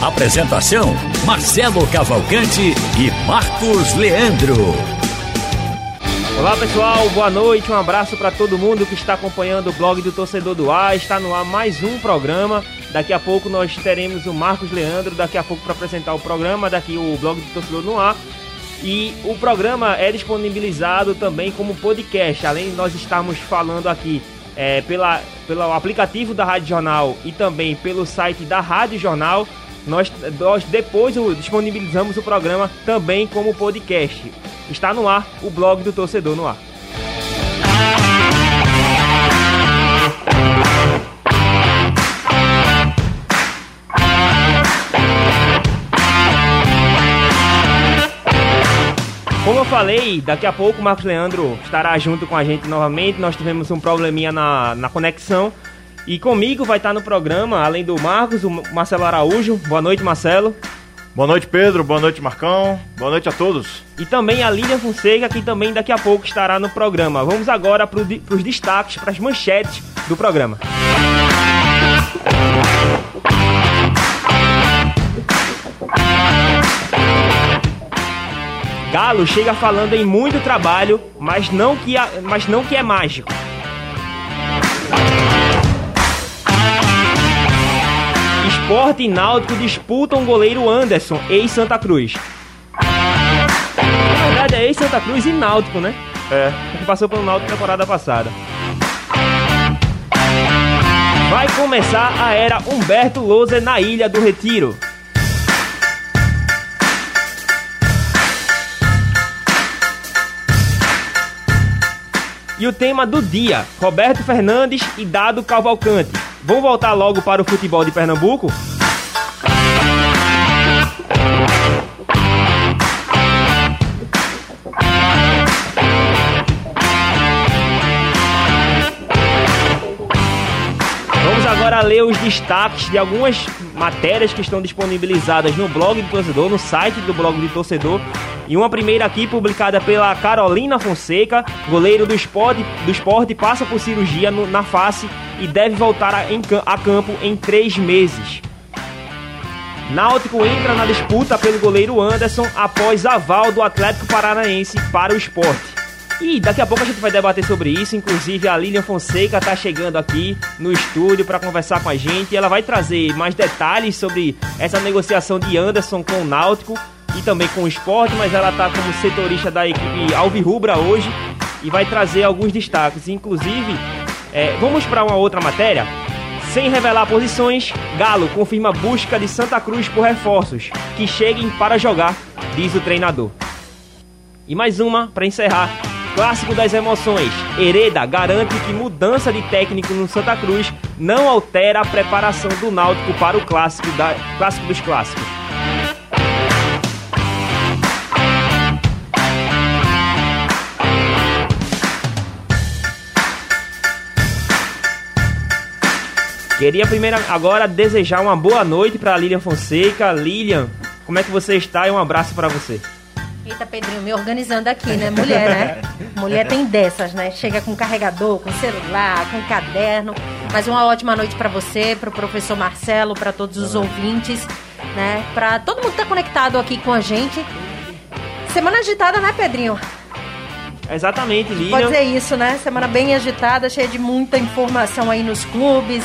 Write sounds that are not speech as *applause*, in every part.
Apresentação: Marcelo Cavalcante e Marcos Leandro. Olá pessoal, boa noite, um abraço para todo mundo que está acompanhando o blog do Torcedor do Ar. Está no ar mais um programa. Daqui a pouco nós teremos o Marcos Leandro, daqui a pouco para apresentar o programa, daqui o blog do Torcedor no Ar. E o programa é disponibilizado também como podcast, além de nós estarmos falando aqui é, pela, pelo aplicativo da Rádio Jornal e também pelo site da Rádio Jornal. Nós, nós depois disponibilizamos o programa também como podcast. Está no ar o blog do torcedor no ar. Como eu falei, daqui a pouco o Marcos Leandro estará junto com a gente novamente. Nós tivemos um probleminha na, na conexão. E comigo vai estar no programa, além do Marcos, o Marcelo Araújo. Boa noite, Marcelo. Boa noite, Pedro. Boa noite, Marcão. Boa noite a todos. E também a Lilian Fonseca, que também daqui a pouco estará no programa. Vamos agora para os destaques, para as manchetes do programa. Galo chega falando em muito trabalho, mas não que, mas não que é mágico. Esporte e Náutico disputam o goleiro Anderson, ex-Santa Cruz. Na verdade é ex-Santa Cruz e Náutico, né? É. Que passou pelo Náutico na temporada passada. Vai começar a era Humberto Lousa na Ilha do Retiro. E o tema do dia: Roberto Fernandes e Dado Cavalcante. Vamos voltar logo para o futebol de Pernambuco? Vamos agora ler os destaques de algumas matérias que estão disponibilizadas no blog do torcedor, no site do blog do torcedor. E uma primeira aqui publicada pela Carolina Fonseca, goleiro do esporte, do esporte passa por cirurgia no, na face e deve voltar a, em, a campo em três meses. Náutico entra na disputa pelo goleiro Anderson após aval do Atlético Paranaense para o esporte. E daqui a pouco a gente vai debater sobre isso. Inclusive, a Lilian Fonseca está chegando aqui no estúdio para conversar com a gente. Ela vai trazer mais detalhes sobre essa negociação de Anderson com o Náutico e também com o esporte. Mas ela está como setorista da equipe Alvirrubra hoje e vai trazer alguns destaques. Inclusive, é, vamos para uma outra matéria. Sem revelar posições, Galo confirma busca de Santa Cruz por reforços que cheguem para jogar, diz o treinador. E mais uma para encerrar. Clássico das emoções. Hereda garante que mudança de técnico no Santa Cruz não altera a preparação do Náutico para o clássico, da, clássico dos clássicos. Queria primeiro agora desejar uma boa noite para Lilian Fonseca. Lilian, como é que você está? E um abraço para você. Eita, Pedrinho, me organizando aqui, né? Mulher, né? Mulher tem dessas, né? Chega com carregador, com celular, com caderno. Mas uma ótima noite para você, para o professor Marcelo, para todos os ouvintes, né? Para todo mundo que tá conectado aqui com a gente. Semana agitada, né, Pedrinho? Exatamente, Lilian. Pode dizer isso, né? Semana bem agitada, cheia de muita informação aí nos clubes,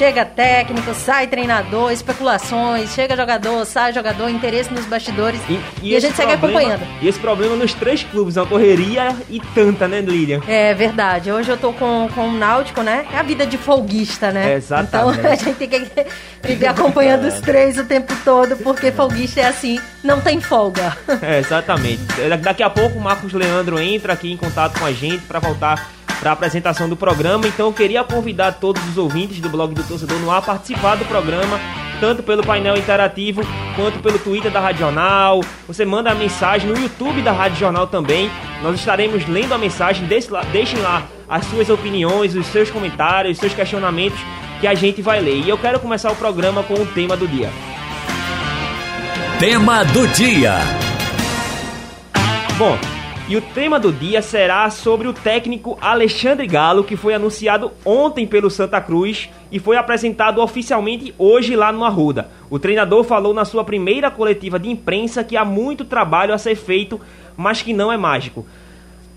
Chega técnico, sai treinador, especulações, chega jogador, sai jogador, interesse nos bastidores. E, e, e a gente segue acompanhando. E esse problema nos três clubes, uma correria e tanta, né, Lilian? É verdade. Hoje eu tô com, com o Náutico, né? É a vida de folguista, né? É, exatamente. Então *laughs* a gente tem que viver acompanhando os três o tempo todo, porque folguista é assim, não tem folga. É, exatamente. Daqui a pouco o Marcos Leandro entra aqui em contato com a gente para voltar para a apresentação do programa. Então eu queria convidar todos os ouvintes do blog do Torcedor no ar a participar do programa tanto pelo painel interativo quanto pelo Twitter da Rádio Jornal. Você manda a mensagem no YouTube da Rádio Jornal também. Nós estaremos lendo a mensagem. Deixem lá as suas opiniões, os seus comentários, os seus questionamentos que a gente vai ler. E eu quero começar o programa com o tema do dia. Tema do dia. Bom, e o tema do dia será sobre o técnico Alexandre Galo, que foi anunciado ontem pelo Santa Cruz e foi apresentado oficialmente hoje lá no Arruda. O treinador falou na sua primeira coletiva de imprensa que há muito trabalho a ser feito, mas que não é mágico.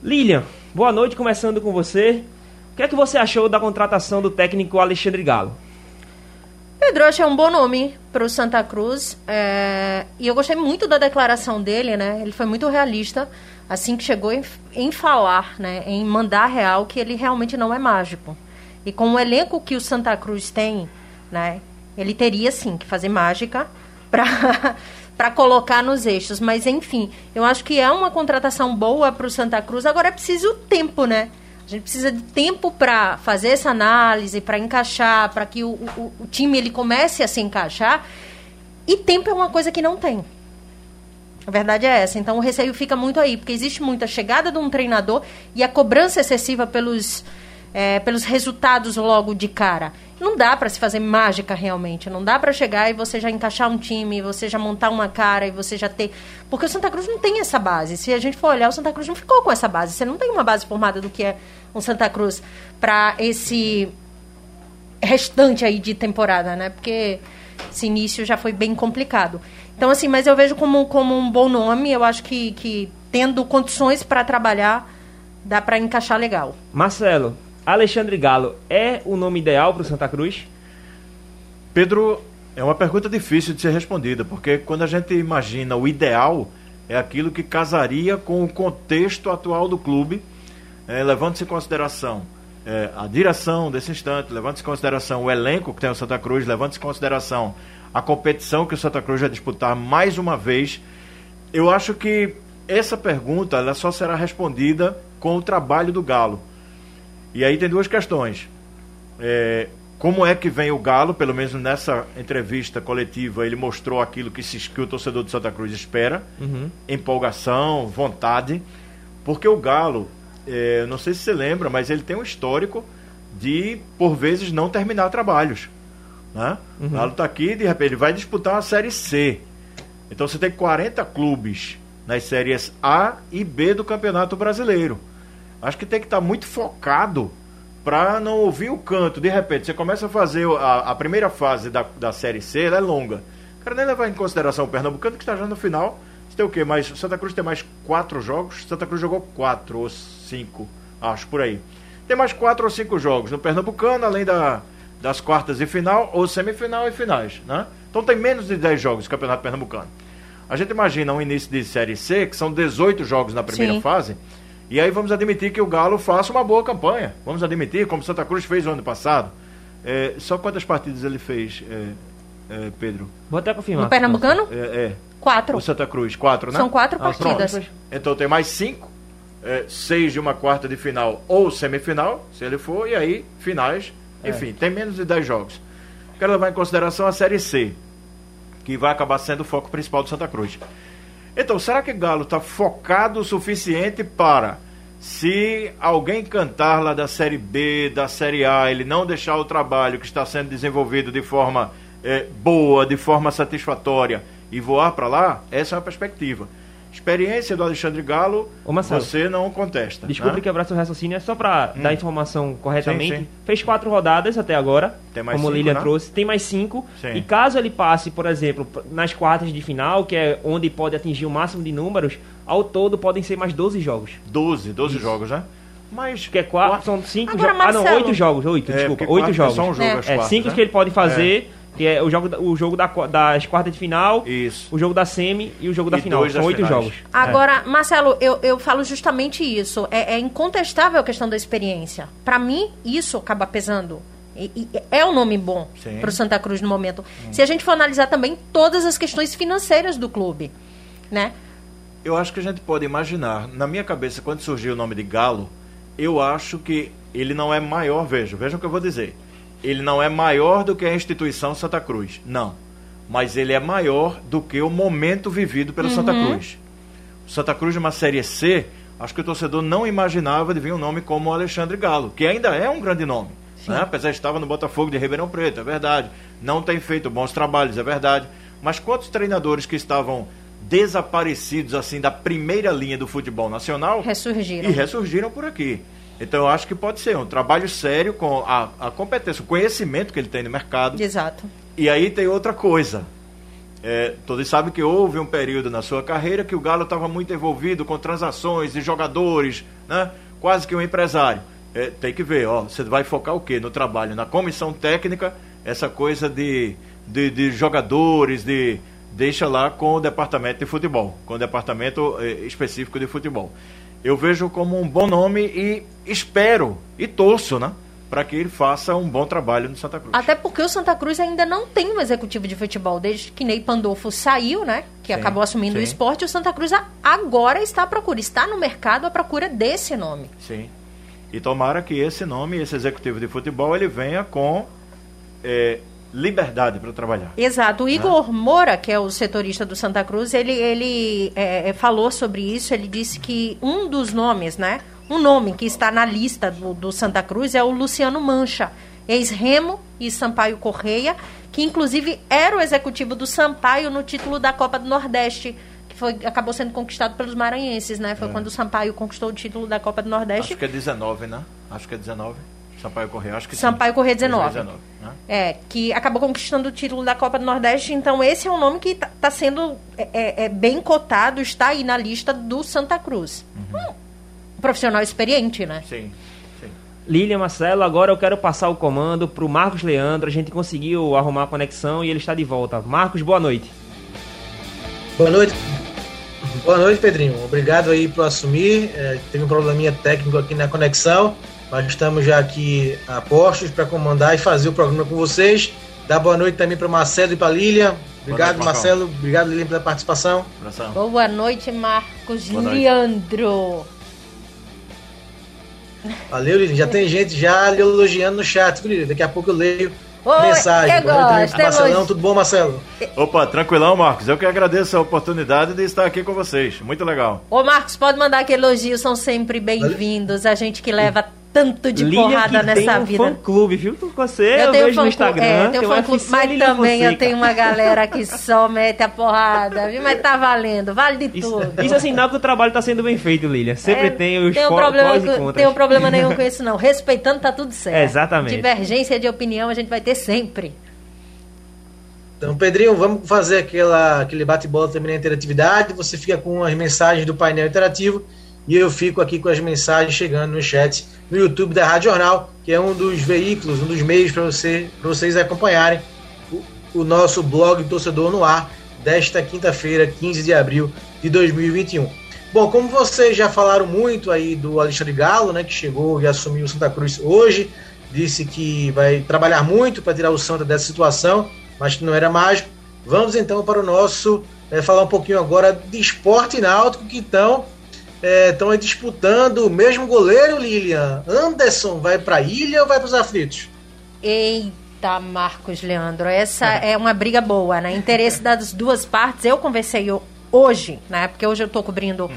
Lilian, boa noite, começando com você. O que é que você achou da contratação do técnico Alexandre Galo? Pedro, achei um bom nome para o Santa Cruz. É... E eu gostei muito da declaração dele, né? Ele foi muito realista assim que chegou em, em falar, né, em mandar real que ele realmente não é mágico. E com o elenco que o Santa Cruz tem, né, ele teria sim que fazer mágica *laughs* para para colocar nos eixos, mas enfim, eu acho que é uma contratação boa para o Santa Cruz. Agora é preciso tempo, né? A gente precisa de tempo para fazer essa análise, para encaixar, para que o, o, o time ele comece a se encaixar. E tempo é uma coisa que não tem. A verdade é essa. Então o receio fica muito aí, porque existe muita chegada de um treinador e a cobrança excessiva pelos, é, pelos resultados logo de cara. Não dá para se fazer mágica realmente. Não dá para chegar e você já encaixar um time, você já montar uma cara e você já ter. Porque o Santa Cruz não tem essa base. Se a gente for olhar, o Santa Cruz não ficou com essa base. Você não tem uma base formada do que é um Santa Cruz para esse restante aí de temporada, né? Porque esse início já foi bem complicado. Então, assim, mas eu vejo como, como um bom nome. Eu acho que, que tendo condições para trabalhar, dá para encaixar legal. Marcelo, Alexandre Galo é o nome ideal para o Santa Cruz? Pedro, é uma pergunta difícil de ser respondida, porque quando a gente imagina o ideal, é aquilo que casaria com o contexto atual do clube, é, levando-se em consideração é, a direção desse instante, levando-se em consideração o elenco que tem o Santa Cruz, levando-se em consideração a competição que o Santa Cruz vai disputar mais uma vez. Eu acho que essa pergunta ela só será respondida com o trabalho do Galo. E aí tem duas questões. É, como é que vem o Galo? Pelo menos nessa entrevista coletiva ele mostrou aquilo que, se, que o torcedor do Santa Cruz espera: uhum. empolgação, vontade. Porque o Galo, é, não sei se você lembra, mas ele tem um histórico de, por vezes, não terminar trabalhos. Né? Uhum. Galo está aqui de repente vai disputar uma Série C. Então você tem 40 clubes nas séries A e B do Campeonato Brasileiro. Acho que tem que estar tá muito focado para não ouvir o canto. De repente, você começa a fazer a, a primeira fase da, da Série C, ela é longa. O cara nem levar em consideração o Pernambucano, que está já no final. Você tem o quê? Mais, Santa Cruz tem mais quatro jogos. Santa Cruz jogou quatro ou cinco, acho, por aí. Tem mais quatro ou cinco jogos no Pernambucano, além da, das quartas e final, ou semifinal e finais, né? Então tem menos de 10 jogos no Campeonato Pernambucano. A gente imagina um início de Série C, que são 18 jogos na primeira Sim. fase, e aí vamos admitir que o Galo faça uma boa campanha. Vamos admitir, como Santa Cruz fez o ano passado. É, só quantas partidas ele fez, é, é, Pedro? Vou até confirmar. No Pernambucano? É, é. Quatro. O Santa Cruz, quatro, né? São quatro ah, partidas. Pronto. Então tem mais cinco, é, seis de uma quarta de final ou semifinal, se ele for, e aí finais é. Enfim, tem menos de 10 jogos. Quero levar em consideração a Série C, que vai acabar sendo o foco principal do Santa Cruz. Então, será que Galo está focado o suficiente para, se alguém cantar lá da Série B, da Série A, ele não deixar o trabalho que está sendo desenvolvido de forma é, boa, de forma satisfatória e voar para lá? Essa é a perspectiva experiência do Alexandre Galo, Marcelo, você não contesta. Desculpe né? quebrar seu raciocínio, é só para hum. dar a informação corretamente. Sim, sim. Fez quatro rodadas até agora, como cinco, Lilian né? trouxe. Tem mais cinco. Sim. E caso ele passe, por exemplo, nas quartas de final, que é onde pode atingir o máximo de números, ao todo podem ser mais 12 jogos. 12, 12 Isso. jogos, né? Mas. Que é quatro, são cinco jogos. Ah, não, oito jogos, oito, é, desculpa. Oito jogos. São um jogo, é. é cinco né? que ele pode fazer. É que é o jogo, o jogo da, das quartas de final, isso. o jogo da semi e o jogo da final. São oito finais. jogos. Agora, é. Marcelo, eu, eu falo justamente isso. É, é incontestável a questão da experiência. Para mim, isso acaba pesando. E, e é um nome bom para o Santa Cruz no momento. Hum. Se a gente for analisar também todas as questões financeiras do clube, né? Eu acho que a gente pode imaginar. Na minha cabeça, quando surgiu o nome de Galo, eu acho que ele não é maior. Veja, veja o que eu vou dizer ele não é maior do que a instituição Santa Cruz. Não. mas ele é maior do que o momento vivido pelo Santa Cruz. O Santa Cruz numa Série C, acho que o torcedor não imaginava de vir um nome como o Alexandre Galo, que ainda é um grande nome. Né? Apesar de estar no Botafogo de Ribeirão Preto, é verdade. Não tem feito bons trabalhos, é verdade. Mas quantos treinadores que estavam desaparecidos assim da primeira linha do futebol nacional Ressurgiram. e ressurgiram por aqui. Então eu acho que pode ser um trabalho sério com a, a competência, o conhecimento que ele tem no mercado. Exato. E aí tem outra coisa. É, todos sabem que houve um período na sua carreira que o Galo estava muito envolvido com transações de jogadores, né? quase que um empresário. É, tem que ver, ó, você vai focar o quê? No trabalho, na comissão técnica, essa coisa de, de, de jogadores, de deixa lá com o departamento de futebol, com o departamento eh, específico de futebol. Eu vejo como um bom nome e espero e torço, né? Para que ele faça um bom trabalho no Santa Cruz. Até porque o Santa Cruz ainda não tem um executivo de futebol, desde que Ney Pandolfo saiu, né? Que Sim, acabou assumindo o sim. esporte. O Santa Cruz agora está à procura, está no mercado à procura desse nome. Sim. E tomara que esse nome, esse executivo de futebol, ele venha com eh, liberdade para trabalhar. Exato. O Igor Moura, que é o setorista do Santa Cruz, ele, ele é, é, falou sobre isso. Ele disse que um dos nomes, né? Um nome que está na lista do, do Santa Cruz é o Luciano Mancha, ex-Remo e Sampaio Correia, que inclusive era o executivo do Sampaio no título da Copa do Nordeste, que foi, acabou sendo conquistado pelos maranhenses, né? Foi quando o Sampaio conquistou o título da Copa do Nordeste. Acho que é 19, né? Acho que é 19. Sampaio Correia, acho que sim. Sampaio Corrêa 19. 19 né? É, que acabou conquistando o título da Copa do Nordeste. Então, esse é um nome que está sendo é, é, é bem cotado, está aí na lista do Santa Cruz. Uhum. Um profissional experiente, né? Sim. Lilian Marcelo, agora eu quero passar o comando pro Marcos Leandro. A gente conseguiu arrumar a conexão e ele está de volta. Marcos, boa noite. Boa noite. Boa noite, Pedrinho. Obrigado aí por assumir. É, teve um probleminha técnico aqui na conexão, mas estamos já aqui a postos para comandar e fazer o programa com vocês. Dá boa noite também para Marcelo e para Lilian. Obrigado, noite. Marcelo. Obrigado, Lilian, pela participação. Abração. Boa noite, Marcos Boa noite. Leandro. Valeu, Lilian. Já tem gente já lhe elogiando no chat, Lilian. Daqui a pouco eu leio Oi, mensagem. eu gosto, pro Marcelão. Tudo bom, Marcelo? Opa, tranquilão, Marcos. Eu que agradeço a oportunidade de estar aqui com vocês. Muito legal. Ô, Marcos, pode mandar que elogios são sempre bem-vindos. A gente que leva tanto de Lilian porrada que nessa tem um vida. fã-clube, viu? Você, eu, tenho vejo no fã-clube, Instagram. é, tenho tem um fã-clube, FC mas Lilian também eu Fonseca. tenho uma galera que *laughs* só mete a porrada, viu? Mas tá valendo, vale de Isso, tudo. isso é sinal que o trabalho está sendo bem feito, Lilian. Sempre É, tem os tem um problema e com- contras. Tem um problema nenhum com *laughs* isso, não. Respeitando, tá tudo certo. É, exatamente. Divergência de opinião a gente vai ter sempre. Então, Pedrinho, vamos fazer aquela, aquele bate-bola também na interatividade. Você fica com as mensagens do painel interativo e eu fico aqui com as mensagens chegando no chat no YouTube da Rádio Jornal, que é um dos veículos, um dos meios para você, vocês acompanharem o, o nosso blog Torcedor no Ar desta quinta-feira, 15 de abril de 2021. Bom, como vocês já falaram muito aí do Alexandre Galo, né, que chegou e assumiu o Santa Cruz hoje, disse que vai trabalhar muito para tirar o Santa dessa situação, mas que não era mágico. Vamos então para o nosso eh, falar um pouquinho agora de esporte náutico que estão estão aí disputando o mesmo goleiro, Lilian. Anderson vai para a ilha ou vai para os aflitos? Eita, Marcos Leandro, essa é uma briga boa, né? Interesse *laughs* das duas partes. Eu conversei ho- hoje, né? Porque hoje eu tô cobrindo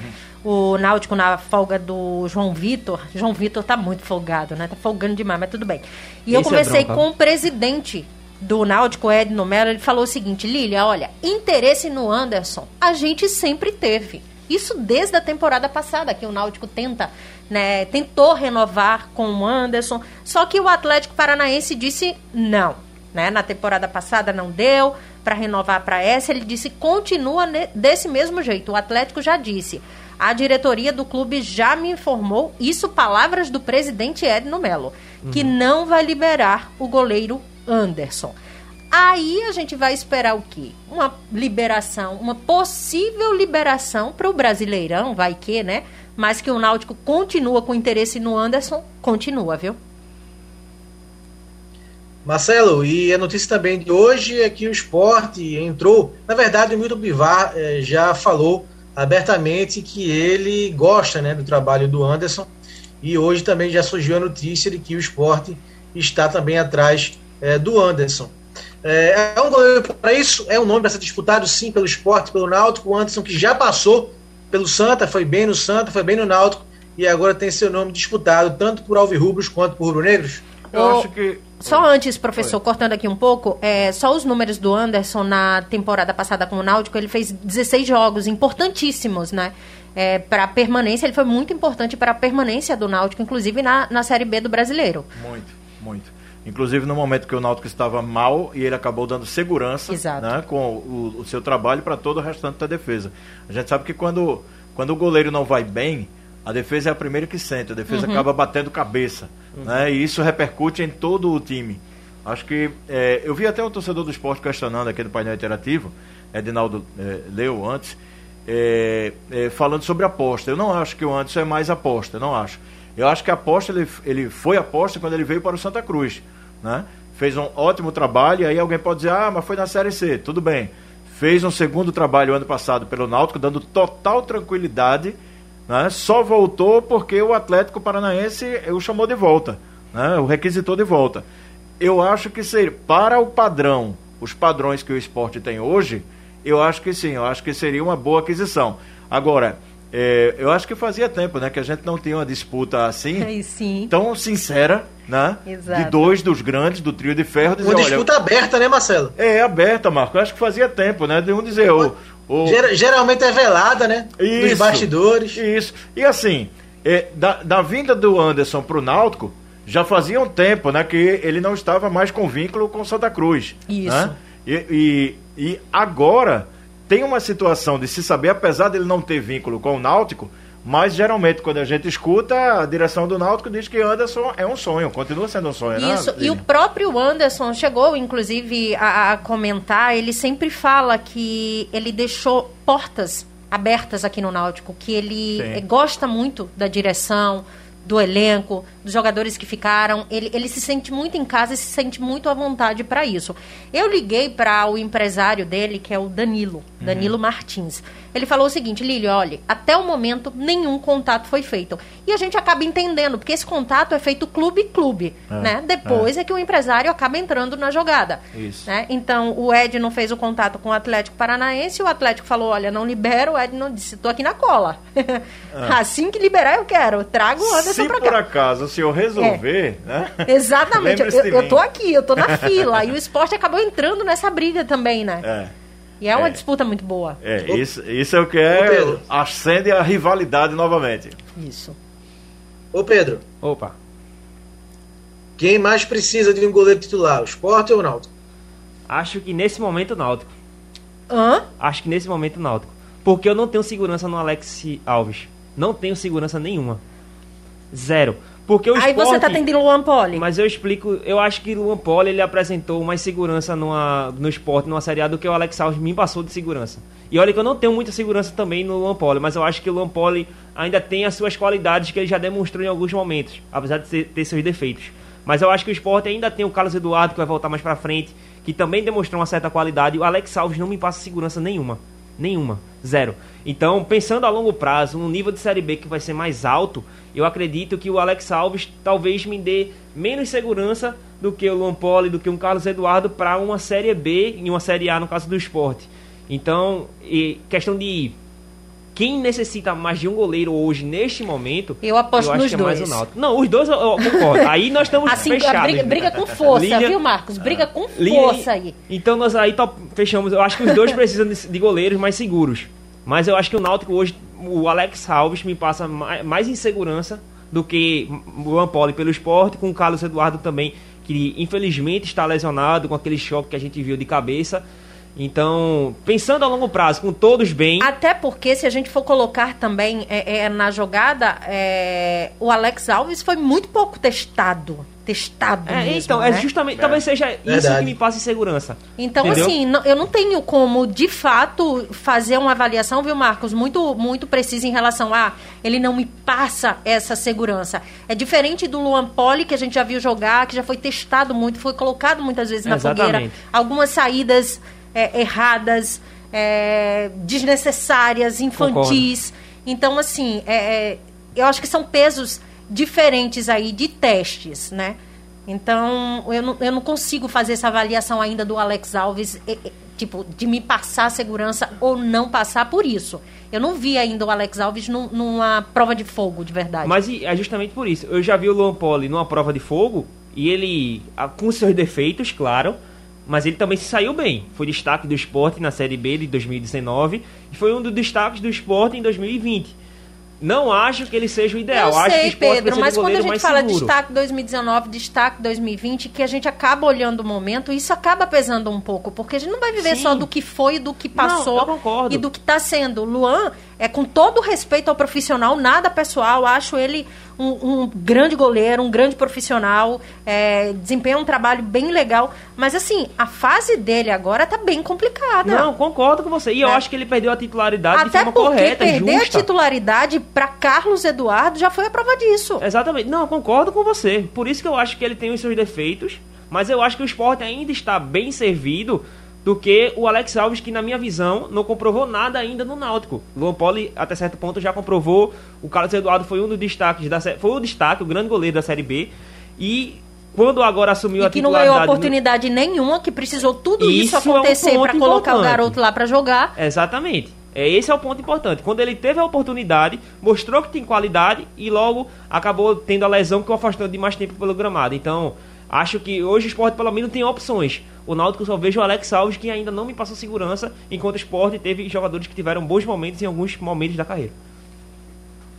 o Náutico na folga do João Vitor. João Vitor tá muito folgado, né? Tá folgando demais, mas tudo bem. E eu Isso é conversei bronca. com o presidente do Náutico, Edno Mello, ele falou o seguinte, Lília, olha, interesse no Anderson a gente sempre teve. Isso desde a temporada passada, que o Náutico tenta, né, tentou renovar com o Anderson, só que o Atlético Paranaense disse não. Né? Na temporada passada não deu para renovar para essa, ele disse continua desse mesmo jeito. O Atlético já disse. A diretoria do clube já me informou, isso palavras do presidente Edno Melo, que não vai liberar o goleiro Anderson. Aí a gente vai esperar o quê? Uma liberação, uma possível liberação para o Brasileirão, vai que, né? Mas que o Náutico continua com interesse no Anderson, continua, viu? Marcelo, e a notícia também de hoje é que o esporte entrou. Na verdade, o Milton Bivar eh, já falou abertamente que ele gosta né, do trabalho do Anderson. E hoje também já surgiu a notícia de que o esporte está também atrás eh, do Anderson. É, é um goleiro para isso, é um nome para ser disputado sim pelo esporte, pelo Náutico. O Anderson que já passou pelo Santa, foi bem no Santa, foi bem no Náutico e agora tem seu nome disputado tanto por Alvirrubros quanto por rubro-negros. Eu Ô, acho que. Só antes, professor, cortando aqui um pouco, é, só os números do Anderson na temporada passada com o Náutico, ele fez 16 jogos importantíssimos, né? É, para a permanência, ele foi muito importante para a permanência do Náutico, inclusive na, na Série B do Brasileiro. Muito, muito. Inclusive no momento que o Náutico estava mal e ele acabou dando segurança né, com o, o seu trabalho para todo o restante da defesa. A gente sabe que quando, quando o goleiro não vai bem, a defesa é a primeira que sente, a defesa acaba batendo cabeça. Né, e isso repercute em todo o time. Acho que. é, eu vi até um torcedor do esporte questionando aqui do painel interativo, Edinaldo é, leu antes, é, é, falando sobre aposta. Eu não acho que o Anderson é mais aposta, não acho. Eu acho que a aposta, ele, ele foi aposta quando ele veio para o Santa Cruz. Né? Fez um ótimo trabalho, e aí alguém pode dizer, ah, mas foi na Série C. Tudo bem. Fez um segundo trabalho ano passado pelo Náutico, dando total tranquilidade. Né? Só voltou porque o Atlético Paranaense o chamou de volta. Né? O requisitou de volta. Eu acho que seria, para o padrão, os padrões que o esporte tem hoje, eu acho que sim, eu acho que seria uma boa aquisição. Agora, é, eu acho que fazia tempo, né, que a gente não tinha uma disputa assim, *laughs* sim. tão sincera, né, Exato. de dois dos grandes do trio de ferro dizer, Uma olha, disputa aberta, né, Marcelo? é aberta, Marco. Eu acho que fazia tempo, né, de um dizer, o, o, Ger- geralmente é velada, né? Dos Isso. bastidores. Isso. E assim, é, da, da vinda do Anderson pro Náutico, já fazia um tempo, né, que ele não estava mais com vínculo com Santa Cruz. Isso. né? E, e, e agora tem uma situação de se saber, apesar dele não ter vínculo com o Náutico, mas geralmente quando a gente escuta, a direção do Náutico diz que Anderson é um sonho, continua sendo um sonho, né? Isso, e o próprio Anderson chegou, inclusive, a, a comentar, ele sempre fala que ele deixou portas abertas aqui no Náutico, que ele Sim. gosta muito da direção, do elenco, dos jogadores que ficaram. Ele, ele se sente muito em casa e se sente muito à vontade para isso. Eu liguei para o empresário dele, que é o Danilo, Danilo Martins. Ele falou o seguinte, Lílio, olha, até o momento nenhum contato foi feito. E a gente acaba entendendo, porque esse contato é feito clube-clube, É, né? Depois é. que o empresário acaba entrando na jogada. Isso. né? Então, o Ed não fez o contato com o Atlético Paranaense, o Atlético falou, olha, não libera, o Ed não disse, tô aqui na cola. *laughs* assim que liberar eu quero, trago o Anderson Se por acaso o senhor resolver, né? *laughs* Exatamente, eu, eu tô aqui, eu tô na fila. E o esporte acabou entrando nessa briga também, né? É. E é uma É. disputa muito boa. É, isso, isso é o que é. Acende a rivalidade novamente. Isso. Ô Pedro, Opa. quem mais precisa de um goleiro titular? O esporte ou o Náutico? Acho que nesse momento o Náutico. Hã? Acho que nesse momento o Náutico. Porque eu não tenho segurança no Alex Alves. Não tenho segurança nenhuma. Zero. Porque o Aí esporte... você tá tendo Luan Poli. Mas eu explico, eu acho que o Luan Poli ele apresentou mais segurança numa, no esporte, numa Série A, do que o Alex Alves me passou de segurança. E olha que eu não tenho muita segurança também no Luan Poli, mas eu acho que o Luan Poli ainda tem as suas qualidades que ele já demonstrou em alguns momentos, apesar de ter seus defeitos. Mas eu acho que o esporte ainda tem o Carlos Eduardo, que vai voltar mais pra frente, que também demonstrou uma certa qualidade. E o Alex Alves não me passa segurança nenhuma. Nenhuma. Zero. Então, pensando a longo prazo, no nível de Série B que vai ser mais alto, eu acredito que o Alex Alves talvez me dê menos segurança do que o Luan Poli, do que um Carlos Eduardo para uma Série B e uma Série A no caso do esporte. Então, questão de quem necessita mais de um goleiro hoje, neste momento, Eu aposto acho nos que é mais dois. o Náutico. Não, os dois eu, eu concordo. Aí nós estamos Assim, fechados. briga, briga com força, Linha- viu, Marcos? Briga com Linha- força aí. Então nós aí top- fechamos. Eu acho que os dois precisam de, de goleiros mais seguros. Mas eu acho que o Náutico hoje, o Alex Alves me passa mais, mais insegurança do que o Luan Poli pelo esporte, com o Carlos Eduardo também, que infelizmente está lesionado com aquele choque que a gente viu de cabeça. Então, pensando a longo prazo, com todos bem. Até porque, se a gente for colocar também é, é, na jogada, é, o Alex Alves foi muito pouco testado. Testado É, mesmo, então, né? é justamente, talvez seja isso Verdade. que me passa insegurança. Então, Entendeu? assim, não- eu não tenho como, de fato, fazer uma avaliação, viu, Marcos, muito, muito precisa em relação a ele não me passa essa segurança. É diferente do Luan Poli, que a gente já viu jogar, que já foi testado muito, foi colocado muitas vezes na Exatamente. fogueira. Algumas saídas é, erradas, é, desnecessárias, infantis. Então, assim, é, é, eu acho que são pesos diferentes aí de testes, né? Então, eu não, eu não consigo fazer essa avaliação ainda do Alex Alves, tipo, de me passar segurança ou não passar por isso. Eu não vi ainda o Alex Alves num, numa prova de fogo, de verdade. Mas é justamente por isso. Eu já vi o Luan Poli numa prova de fogo e ele, com seus defeitos, claro, mas ele também se saiu bem. Foi destaque do esporte na Série B de 2019 e foi um dos destaques do esporte em 2020. Não acho que ele seja o ideal. Eu acho sei, que Pedro, mas quando a gente fala seguro. destaque 2019, destaque 2020, que a gente acaba olhando o momento, isso acaba pesando um pouco, porque a gente não vai viver Sim. só do que foi, do que passou não, e do que está sendo. Luan, é com todo respeito ao profissional, nada pessoal, acho ele um, um grande goleiro, um grande profissional, é, desempenha um trabalho bem legal, mas assim, a fase dele agora está bem complicada. Não, concordo com você. E eu É. acho que ele perdeu a titularidade de Até forma porque correta, perder justa. a titularidade para Carlos Eduardo já foi a prova disso. Exatamente. Não, concordo com você. Por isso que eu acho que ele tem os seus defeitos, mas eu acho que o esporte ainda está bem servido do que o Alex Alves, que na minha visão não comprovou nada ainda no Náutico. Luan Poli, até certo ponto, já comprovou. O Carlos Eduardo foi um dos destaques da foi o destaque, o grande goleiro da Série B. E quando agora assumiu a E que não ganhou oportunidade nenhuma, que precisou tudo isso, Isso é um acontecer para colocar o garoto lá para jogar. Exatamente. É, esse é o ponto importante. Quando ele teve a oportunidade, mostrou que tem qualidade e logo acabou tendo a lesão que o afastou de mais tempo pelo gramado. Então, acho que hoje o esporte pelo menos tem opções. O Náutico só vejo o Alex Alves, que ainda não me passou segurança, enquanto o esporte teve jogadores que tiveram bons momentos em alguns momentos da carreira.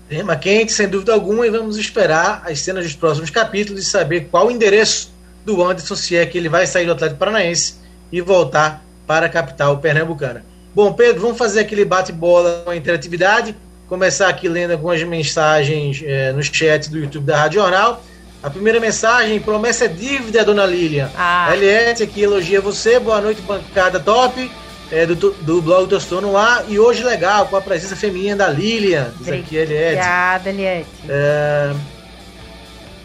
Tema quente, sem dúvida alguma, e vamos esperar as cenas dos próximos capítulos e saber qual o endereço do Anderson, se é que ele vai sair do Atlético Paranaense e voltar para a capital pernambucana. Bom, Pedro, vamos fazer aquele bate-bola com a interatividade. Começar aqui lendo algumas mensagens eh, no chat do YouTube da Rádio Jornal. A primeira mensagem, promessa é dívida, dona Lilian. Ah. Eliette aqui elogia você. Boa noite, bancada top. eh, do, do blog Tostou no ar. E hoje legal, com a presença feminina da Lilian. Diz aqui Eliette. Obrigada, Eliette. É,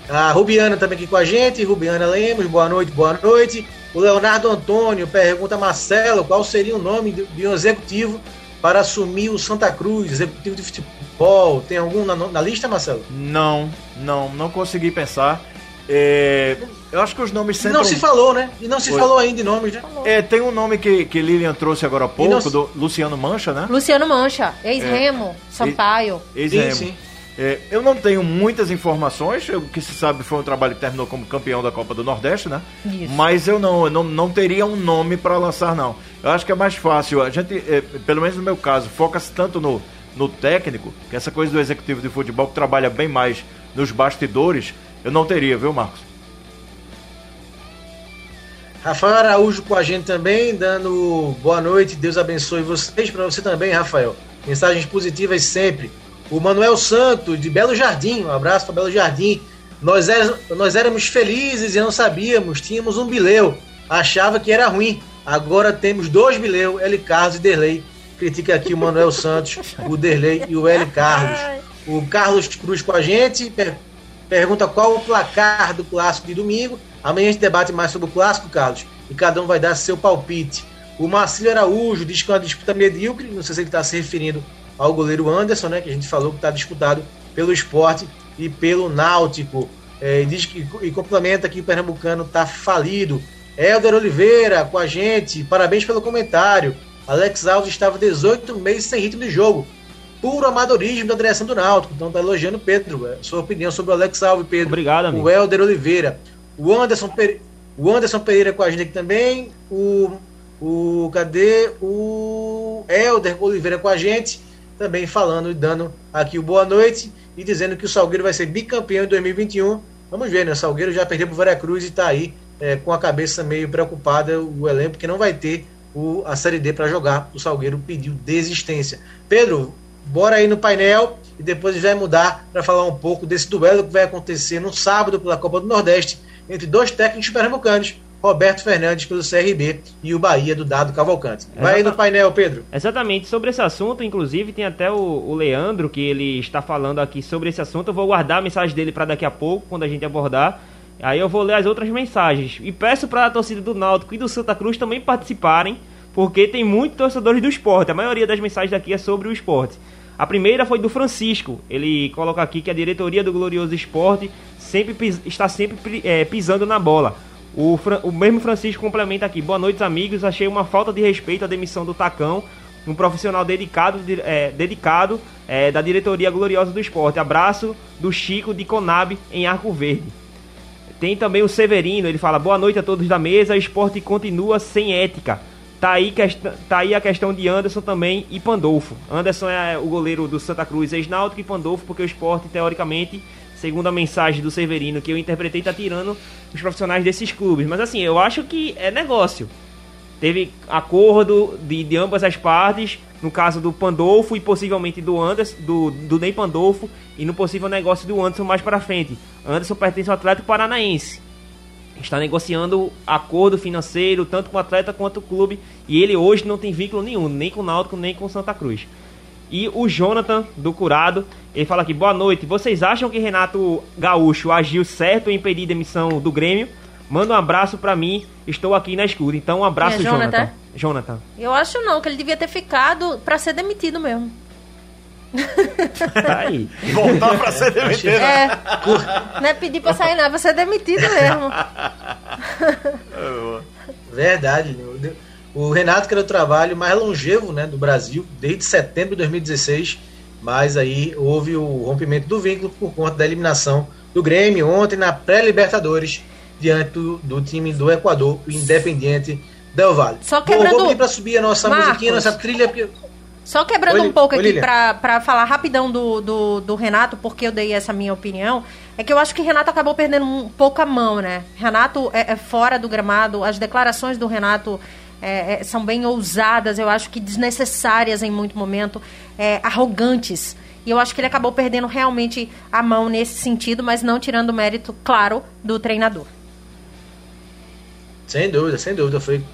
a Rubiana também aqui com a gente, Rubiana Lemos, boa noite, boa noite. O Leonardo Antônio pergunta a Marcelo qual seria o nome de de um executivo para assumir o Santa Cruz, executivo de futebol. Tem algum na, na lista, Marcelo? Não, não, não consegui pensar. É, eu acho que os nomes E centram... não se falou, né? E não se Oi. falou ainda de nomes, né? É, tem um nome que, que Lilian trouxe agora há pouco, se- do Luciano Mancha, né? Luciano Mancha, ex-Remo, Sampaio. Ex-Remo. É, eu não tenho muitas informações, o que se sabe foi um trabalho que terminou como campeão da Copa do Nordeste, né? Isso. Mas eu não, eu não, não teria um nome para lançar, não. Eu acho que é mais fácil. A gente, é, pelo menos no meu caso, foca-se tanto no, no técnico, que essa coisa do executivo de futebol que trabalha bem mais nos bastidores, eu não teria, viu, Marcos? Rafael Araújo com a gente também, dando boa noite, Deus abençoe vocês, para você também, Rafael. Mensagens positivas sempre. O Manuel Santos, de Belo Jardim, um abraço para Belo Jardim. Nós, é- nós éramos felizes e não sabíamos, tínhamos um bileu, achava que era ruim. Agora temos dois bileu, L. Carlos e Derlei. Critica aqui o Manuel Santos, o Derlei e o L. Carlos. O Carlos Cruz com a gente, per- pergunta qual o placar do clássico de domingo. Amanhã a gente debate mais sobre o clássico, Carlos, e cada um vai dar seu palpite. O Marcílio Araújo diz que é uma disputa medíocre, não sei se ele está se referindo ao goleiro Anderson, né, que a gente falou que está disputado pelo esporte e pelo Náutico. É, e diz que, e complementa que o Pernambucano está falido. Helder Oliveira com a gente, parabéns pelo comentário. Alex Alves estava 18 meses sem ritmo de jogo. Puro amadorismo da direção do Náutico. Então tá elogiando o Pedro. É, Sua opinião sobre o Alex Alves, Pedro. Obrigado, amigo. O Helder Oliveira. O Anderson, Pere... o Anderson Pereira com a gente aqui também. O, o cadê? O Helder Oliveira com a gente. Também falando e dando aqui o boa noite. E dizendo que o Salgueiro vai ser bicampeão em 2021. Vamos ver, né? O Salgueiro já perdeu pro Veracruz e tá aí é, com a cabeça meio preocupada. O elenco que não vai ter o, a Série D para jogar. O Salgueiro pediu desistência. Pedro, bora aí no painel e depois a gente vai mudar para falar um pouco desse duelo que vai acontecer no sábado pela Copa do Nordeste entre dois técnicos pernambucanos, Roberto Fernandes pelo CRB e o Bahia do Dado Cavalcante. Vai aí no painel, Pedro. Exatamente, sobre esse assunto, inclusive tem até o, o Leandro que ele está falando aqui sobre esse assunto. Eu vou guardar a mensagem dele para daqui a pouco, quando a gente abordar. Aí eu vou ler as outras mensagens. E peço para a torcida do Náutico e do Santa Cruz também participarem, porque tem muitos torcedores do esporte. A maioria das mensagens daqui é sobre o esporte. A primeira foi do Francisco. Ele coloca aqui que a diretoria do Glorioso Esporte sempre está sempre é, pisando na bola. O, o mesmo Francisco complementa aqui. Boa noite, amigos. Achei uma falta de respeito a demissão do Tacão, um profissional dedicado, é, dedicado é, da diretoria gloriosa do esporte. Abraço do Chico de Conab em Arco Verde. Tem também o Severino, ele fala: Boa noite a todos da mesa. Esporte continua sem ética. Tá aí, tá aí a questão de Anderson também e Pandolfo. Anderson é o goleiro do Santa Cruz, ex-náutico, e Pandolfo porque o esporte, teoricamente, segundo a mensagem do Severino que eu interpretei, tá tirando os profissionais desses clubes. Mas assim, eu acho que é negócio. Teve acordo de, de ambas as partes, no caso do Pandolfo e possivelmente do Anderson, do, do Ney Pandolfo, e no possível negócio do Anderson mais para frente. Anderson pertence ao Atlético Paranaense está negociando acordo financeiro tanto com o atleta quanto o clube e ele hoje não tem vínculo nenhum, nem com o Náutico, nem com o Santa Cruz. E o Jonathan do Curado, ele fala aqui: "Boa noite. Vocês acham que Renato Gaúcho agiu certo em impedir demissão do Grêmio? Manda um abraço para mim. Estou aqui na escuta. Então um abraço, é, Jonathan. Jonathan. Jonathan. Eu acho não, que ele devia ter ficado para ser demitido mesmo. *laughs* Aí. Voltar pra ser demitido. É. Não é pedir pra sair, não, é pra ser demitido mesmo. *laughs* Verdade. O Renato, que era o trabalho mais longevo né, do Brasil, desde setembro de 2016, mas aí houve o rompimento do vínculo por conta da eliminação do Grêmio ontem na pré-Libertadores, diante do, do, time do Equador, o Independiente Del Valle. Só quebrando... Bom, vou pedir pra subir a nossa Marcos, musiquinha, nossa trilha, porque só quebrando Oi, um pouco aqui para falar rapidão do, do, do, Renato, porque eu dei essa minha opinião, é que eu acho que Renato acabou perdendo um pouco a mão, né? Renato é, é fora do gramado, as declarações do Renato é, é, são bem ousadas, eu acho que desnecessárias em muito momento, é, arrogantes. E eu acho que ele acabou perdendo realmente a mão nesse sentido, mas não tirando o mérito, claro, do treinador. Sem dúvida, sem dúvida. Foi,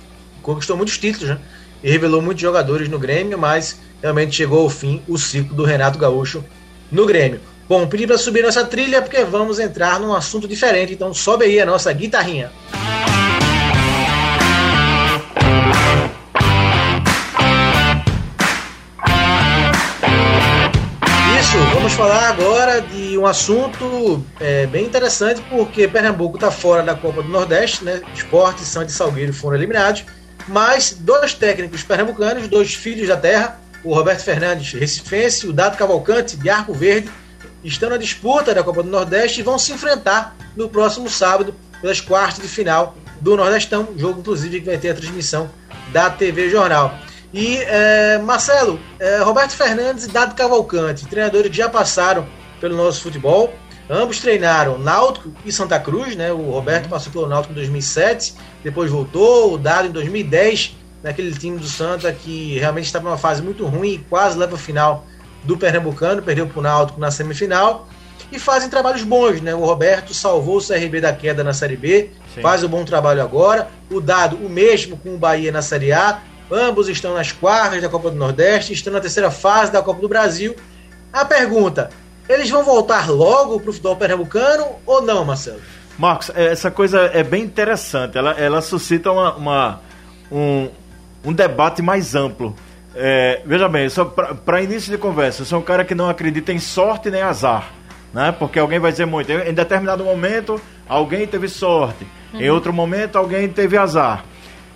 conquistou muitos títulos, né? e revelou muitos jogadores no Grêmio, mas realmente chegou ao fim o ciclo do Renato Gaúcho no Grêmio. Bom, pedi para subir nossa trilha porque vamos entrar num assunto diferente, então sobe aí a nossa guitarrinha. Vamos falar agora de um assunto é, bem interessante, porque Pernambuco está fora da Copa do Nordeste, né? Esporte, Santos e Salgueiro foram eliminados mas dois técnicos pernambucanos, dois filhos da terra, o Roberto Fernandes, recifense, e o Dado Cavalcante, de Arco Verde, estão na disputa da Copa do Nordeste e vão se enfrentar no próximo sábado pelas quartas de final do Nordestão, jogo inclusive que vai ter a transmissão da TV Jornal. E é, Marcelo, é, Roberto Fernandes e Dado Cavalcante, treinadores que já passaram pelo nosso futebol, Ambos treinaram Náutico e Santa Cruz, né? O Roberto passou pelo Náutico em 2007, depois voltou, o Dado em 2010, naquele time do Santa que realmente estava numa fase muito ruim e quase leva a final do Pernambucano, perdeu para o Náutico na semifinal. E fazem trabalhos bons, né? O Roberto salvou o CRB da queda na Série B, Sim. faz um bom trabalho agora. O Dado, o mesmo com o Bahia na Série A. Ambos estão nas quartas da Copa do Nordeste, estão na terceira fase da Copa do Brasil. A pergunta: eles vão voltar logo para o futebol pernambucano ou não, Marcelo? Marcos, é, essa coisa é bem interessante. Ela, ela suscita uma, uma um, um debate mais amplo. É, veja bem, para início de conversa, eu sou um cara que não acredita em sorte nem azar. Né? Porque alguém vai dizer muito. Em determinado momento, alguém teve sorte. Uhum. Em outro momento, alguém teve azar.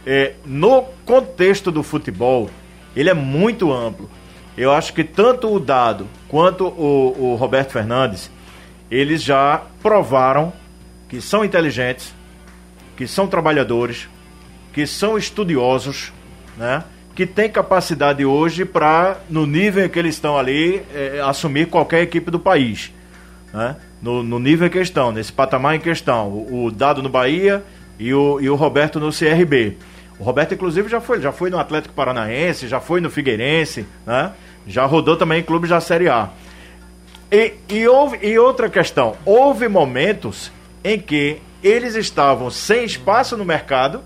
É, no contexto do futebol, ele é muito amplo. Eu acho que tanto o Dado quanto o, o Roberto Fernandes, eles já provaram que são inteligentes, que são trabalhadores, que são estudiosos, né? que têm capacidade hoje para, no nível em que eles estão ali, é, assumir qualquer equipe do país. Né? No, no, nível em questão, nesse patamar em questão. O, o, Dado no Bahia e o, e o Roberto no CRB. O Roberto, inclusive, já foi, já foi no Atlético Paranaense, já foi no Figueirense, né? Já rodou também em clubes da Série A. E, e, houve, e outra questão, houve momentos em que eles estavam sem espaço no mercado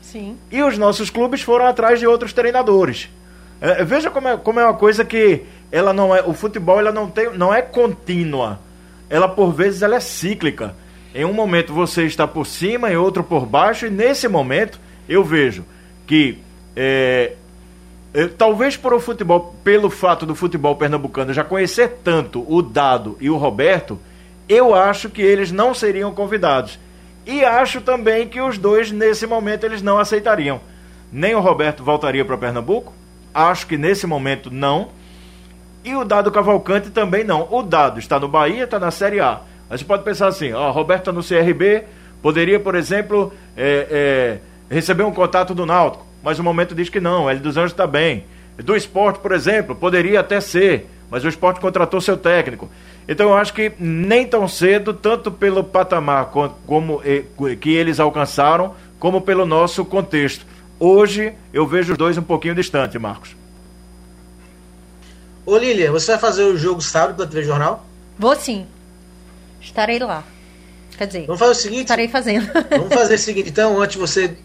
Sim. e os nossos clubes foram atrás de outros treinadores. É, veja como é, como é uma coisa que ela não é, o futebol ela não, tem, não é contínua. Ela por vezes ela é cíclica. Em um momento você está por cima, em outro por baixo, e nesse momento eu vejo que é, é, talvez por o futebol, pelo fato do futebol pernambucano já conhecer tanto o Dado e o Roberto, eu acho que eles não seriam convidados. E acho também que os dois, nesse momento, eles não aceitariam. Nem o Roberto voltaria para Pernambuco, acho que nesse momento não. E o Dado Cavalcante também não. O Dado está no Bahia, está na Série A. A gente pode pensar assim, ó, Roberto no CRB, poderia, por exemplo, é, é, receber um contato do Náutico, mas o momento diz que não, L dos Anjos está bem. Do esporte, por exemplo, poderia até ser, mas o esporte contratou seu técnico. Então eu acho que nem tão cedo, tanto pelo patamar como, como que eles alcançaram, como pelo nosso contexto. Hoje eu vejo os dois um pouquinho distante, Marcos. Ô Lilian, você vai fazer o jogo sábado pela TV Jornal? Vou sim. Estarei lá. Quer dizer, vamos fazer o seguinte. Estarei fazendo. *laughs* Vamos fazer o seguinte, então, antes de você,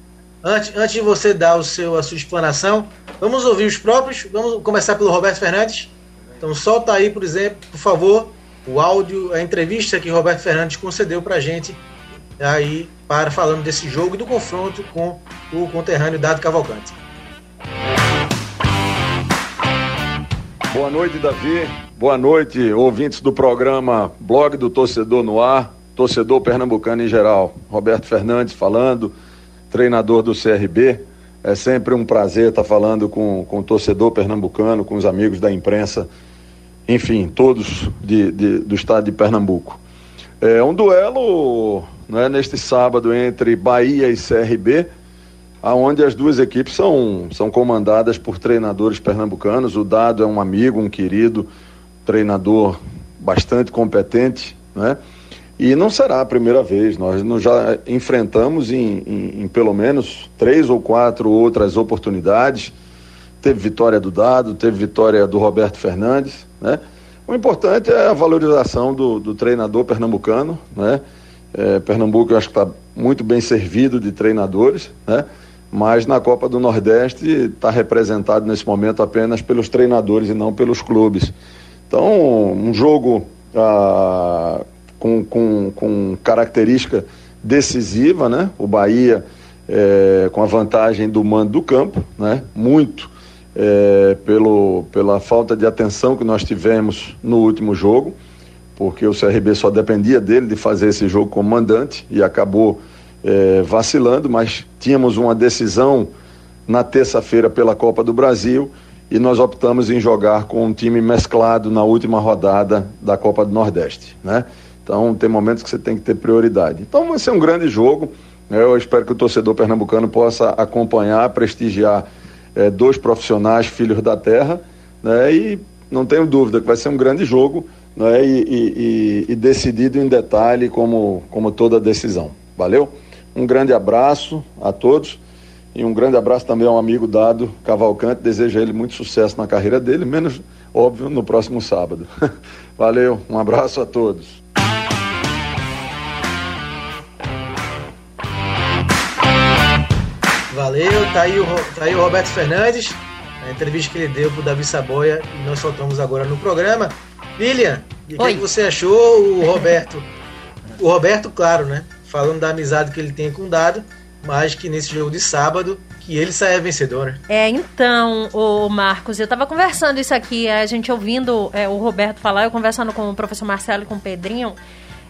antes, antes de você dar o seu, a sua explanação, vamos ouvir os próprios. Vamos começar pelo Roberto Fernandes. Então solta aí, por exemplo, por favor, o áudio, a entrevista que Roberto Fernandes concedeu para a gente aí para falando desse jogo e do confronto com o conterrâneo Dado Cavalcante. Boa noite, Davi. Boa noite, ouvintes do programa Blog do Torcedor no Ar, torcedor pernambucano em geral. Roberto Fernandes falando, treinador do CRB. É sempre um prazer estar falando com, com o torcedor pernambucano, com os amigos da imprensa enfim, todos de, de, do estado de Pernambuco. É um duelo né, neste sábado entre Bahia e CRB, aonde as duas equipes são, são comandadas por treinadores pernambucanos. O Dado é um amigo, um querido treinador bastante competente, né? E não será a primeira vez, nós, já enfrentamos em, em, em pelo menos três ou quatro outras oportunidades teve vitória do Dado, teve vitória do Roberto Fernandes, né? O importante é a valorização do, do treinador pernambucano, né? É, Pernambuco eu acho que está muito bem servido de treinadores, né? Mas na Copa do Nordeste está representado nesse momento apenas pelos treinadores e não pelos clubes. Então, um jogo ah, com, com, com característica decisiva, né? O Bahia é, com a vantagem do mando do campo, né? Muito é, pelo, pela falta de atenção que nós tivemos no último jogo, porque o CRB só dependia dele de fazer esse jogo como mandante e acabou é, vacilando, mas tínhamos uma decisão na terça-feira pela Copa do Brasil e nós optamos em jogar com um time mesclado na última rodada da Copa do Nordeste, né? Então tem momentos que você tem que ter prioridade. Então vai ser um grande jogo. Né? Eu espero que o torcedor pernambucano possa acompanhar, prestigiar é, dois profissionais filhos da terra, né, e não tenho dúvida que vai ser um grande jogo né, e, e, e decidido em detalhe, como, como toda decisão. Valeu? Um grande abraço a todos e um grande abraço também ao amigo Dado Cavalcante. Desejo a ele muito sucesso na carreira dele, menos óbvio no próximo sábado. *laughs* Valeu, um abraço a todos. Valeu, tá aí, o, tá aí o Roberto Fernandes, a entrevista que ele deu pro Davi Saboia e nós soltamos agora no programa. Lilian, e o que, que você achou, o Roberto? O Roberto, claro, né? Falando da amizade que ele tem com o Dado, mas que nesse jogo de sábado, que ele saia vencedor? É, então, o Marcos, eu tava conversando isso aqui, a gente ouvindo é, o Roberto falar, eu conversando com o professor Marcelo e com o Pedrinho,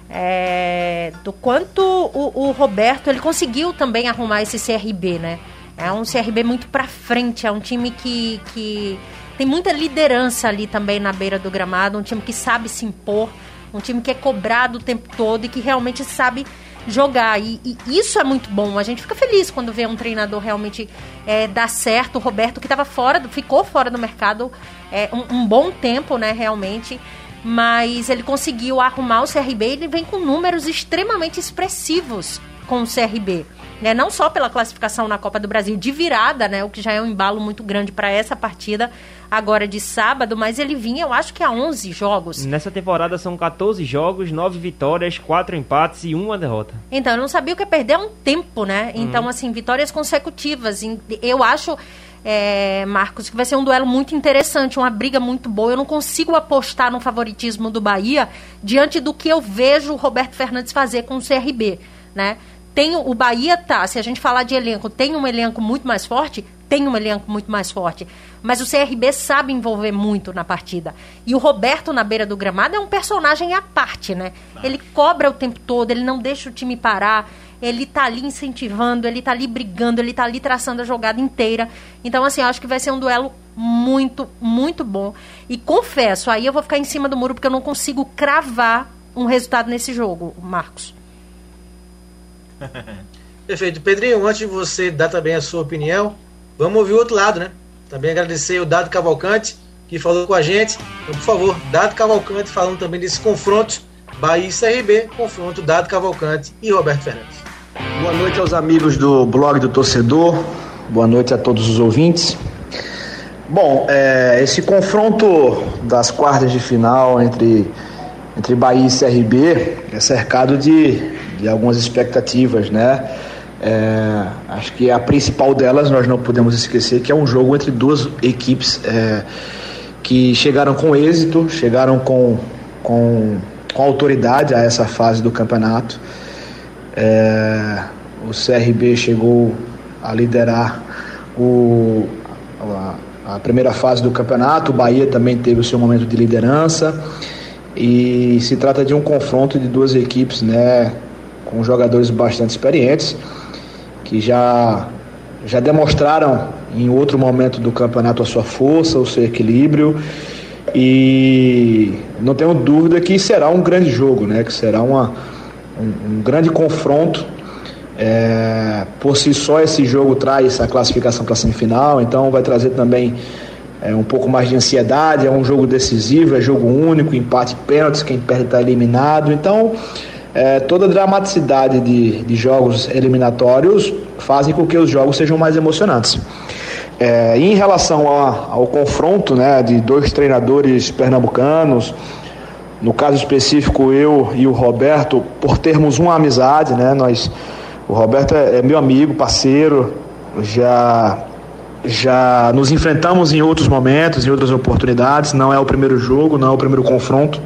é, do quanto o, o, Roberto ele conseguiu também arrumar esse CRB, né? É um CRB muito para frente, é um time que, que tem muita liderança ali também na beira do gramado, um time que sabe se impor, um time que é cobrado o tempo todo e que realmente sabe jogar. E, e isso é muito bom. A gente fica feliz quando vê um treinador realmente é, dar certo. O Roberto que estava fora, ficou fora do mercado é, um, um bom tempo, né? Realmente mas ele conseguiu arrumar o CRB e ele vem com números extremamente expressivos com o CRB. Né? Não só pela classificação na Copa do Brasil de virada, né? o que já é um embalo muito grande para essa partida agora de sábado, mas ele vinha, eu acho que a 11 jogos. Nessa temporada são 14 jogos, 9 vitórias, 4 empates e uma derrota. Então, eu não sabia o que é perder um tempo, né? Então, uhum. assim, vitórias consecutivas. Eu acho é, Marcos, que vai ser um duelo muito interessante, uma briga muito boa. Eu não consigo apostar no favoritismo do Bahia diante do que eu vejo o Roberto Fernandes fazer com o CRB, né? Tem o Bahia tá, se a gente falar de elenco, tem um elenco muito mais forte, tem um elenco muito mais forte. Mas o CRB sabe envolver muito na partida. E o Roberto na beira do gramado é um personagem à parte, né? Ele cobra o tempo todo, ele não deixa o time parar ele tá ali incentivando, ele tá ali brigando, ele tá ali traçando a jogada inteira. Então, assim, eu acho que vai ser um duelo muito, muito bom. E confesso, aí eu vou ficar em cima do muro porque eu não consigo cravar um resultado nesse jogo, Marcos. *laughs* Perfeito. Pedrinho, antes de você dar também a sua opinião, vamos ouvir o outro lado, né? Também agradecer o Dado Cavalcante, que falou com a gente. Então, por favor, Dado Cavalcante falando também desse confronto Bahia e CRB, confronto Dado Cavalcante e Roberto Fernandes. Boa noite aos amigos do blog do torcedor, boa noite a todos os ouvintes. Bom, é, esse confronto das quartas de final entre, entre Bahia e CRB é cercado de, de algumas expectativas, né? É, acho que a principal delas nós não podemos esquecer que é um jogo entre duas equipes é, que chegaram com êxito, chegaram com, com, com autoridade a essa fase do campeonato. É, o CRB chegou a liderar o, a, a, primeira fase do campeonato, o Bahia também teve o seu momento de liderança. E se trata de um confronto de duas equipes né, com jogadores bastante experientes que já, já demonstraram em outro momento do campeonato a sua força, o seu equilíbrio. E não tenho dúvida que será um grande jogo, né? Que será uma, um, um grande confronto. É, por si só esse jogo traz a classificação para a semifinal, então vai trazer também é, um pouco mais de ansiedade. É um jogo decisivo, é jogo único, empate pênaltis, quem perde está eliminado. Então é, toda a dramaticidade de, de jogos eliminatórios fazem com que os jogos sejam mais emocionantes. É, em relação a, ao confronto né, de dois treinadores pernambucanos, no caso específico eu e o Roberto, por termos uma amizade, né, nós, o Roberto é, é meu amigo, parceiro, já já nos enfrentamos em outros momentos, em outras oportunidades. Não é o primeiro jogo, não é o primeiro confronto.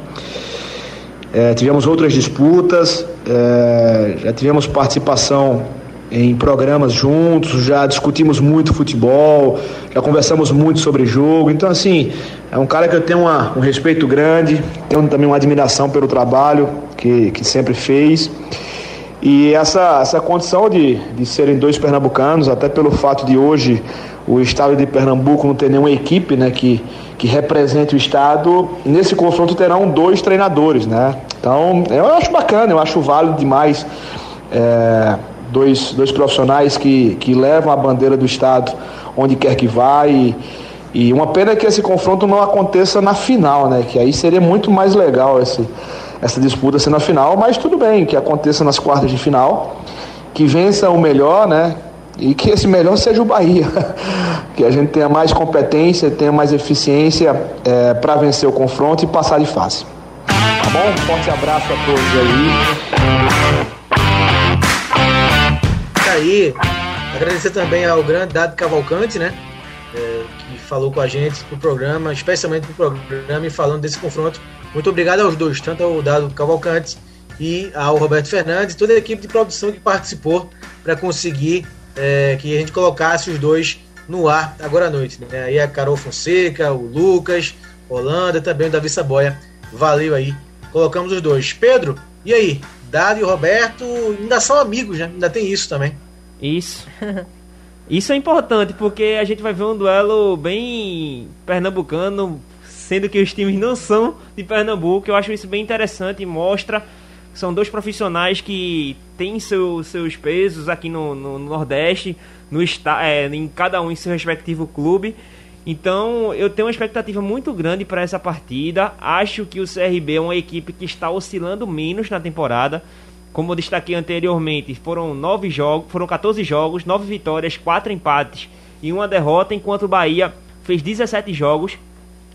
É, tivemos outras disputas, é, já tivemos participação em programas juntos, já discutimos muito futebol, já conversamos muito sobre jogo. Então, assim, é um cara que eu tenho uma, um respeito grande, tenho também uma admiração pelo trabalho que, que sempre fez. E essa, essa condição de, de serem dois pernambucanos, até pelo fato de hoje o estado de Pernambuco não ter nenhuma equipe né, que, que represente o estado, nesse confronto terão dois treinadores. Né? Então eu acho bacana, eu acho válido demais é, dois, dois profissionais que, que levam a bandeira do estado onde quer que vá. E, e uma pena que esse confronto não aconteça na final, né? Que aí seria muito mais legal esse, essa disputa ser na final, mas tudo bem, que aconteça nas quartas de final, que vença o melhor, né? E que esse melhor seja o Bahia. *laughs* que a gente tenha mais competência, tenha mais eficiência é, para vencer o confronto e passar de fase. Tá bom? Um forte abraço a todos aí. Aí, agradecer também ao grande Dado Cavalcante, né? É, que falou com a gente pro programa, especialmente pro programa e falando desse confronto. Muito obrigado aos dois, tanto ao Dado Cavalcante e ao Roberto Fernandes, toda a equipe de produção que participou para conseguir é, que a gente colocasse os dois no ar agora à noite. Né? Aí a Carol Fonseca, o Lucas, Holanda, também o Davi Saboia. Valeu aí. Colocamos os dois. Pedro, e aí? Dado e Roberto ainda são amigos, né? Ainda tem isso também. Isso. *laughs* Isso é importante, porque a gente vai ver um duelo bem pernambucano, sendo que os times não são de Pernambuco. Eu acho isso bem interessante e mostra são dois profissionais que têm seu, seus pesos aqui no, no Nordeste, no está, é, em cada um em seu respectivo clube. Então eu tenho uma expectativa muito grande para essa partida. Acho que o CRB é uma equipe que está oscilando menos na temporada. Como eu destaquei anteriormente, foram nove jogos, foram 14 jogos, nove vitórias, quatro empates e uma derrota, enquanto o Bahia fez 17 jogos,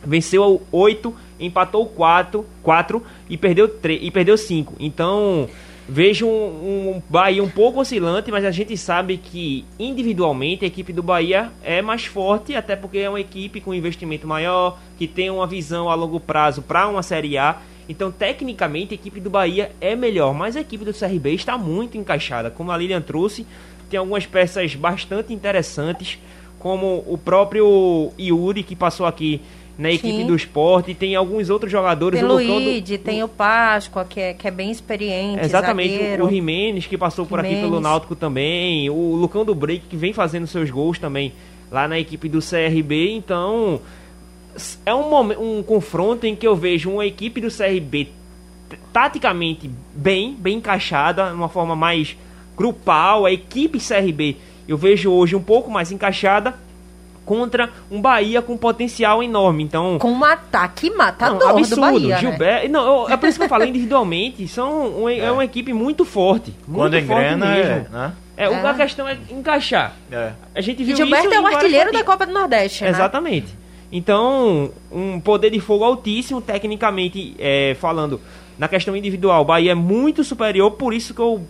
venceu 8, empatou 4, 4 e perdeu 3 e perdeu 5. Então, vejo um, um, Bahia um pouco oscilante, mas a gente sabe que individualmente a equipe do Bahia é mais forte, até porque é uma equipe com investimento maior, que tem uma visão a longo prazo para uma Série A. Então, tecnicamente, a equipe do Bahia é melhor, mas a equipe do CRB está muito encaixada. Como a Lilian trouxe, tem algumas peças bastante interessantes como o próprio Yuri, que passou aqui na equipe Sim. do esporte, tem alguns outros jogadores. Tem o Lucão do- Luíde, tem o Páscoa, que é, que é bem experiente. Exatamente, zagueiro. o Jimenez, que passou por aqui Jimenez. pelo Náutico também, o Lucão do Break, que vem fazendo seus gols também lá na equipe do CRB, então é um, momen- um confronto em que eu vejo uma equipe do CRB taticamente bem, bem encaixada, uma forma mais grupal, a equipe CRB eu vejo hoje um pouco mais encaixada contra um Bahia com potencial enorme, então... Com um ataque matador Não, absurdo. do Bahia, né? Gilberto, não, eu- é por isso que eu falei individualmente. São um- é. uma equipe muito forte. Muito Quando forte engrena, mesmo. é, né? É, o- É. a questão é encaixar. É. A gente E viu Gilberto isso é o artilheiro da. Copa do Nordeste, né? Exatamente. Então, um poder de fogo altíssimo, tecnicamente é, falando, na questão individual, o Bahia é muito superior, por isso que eu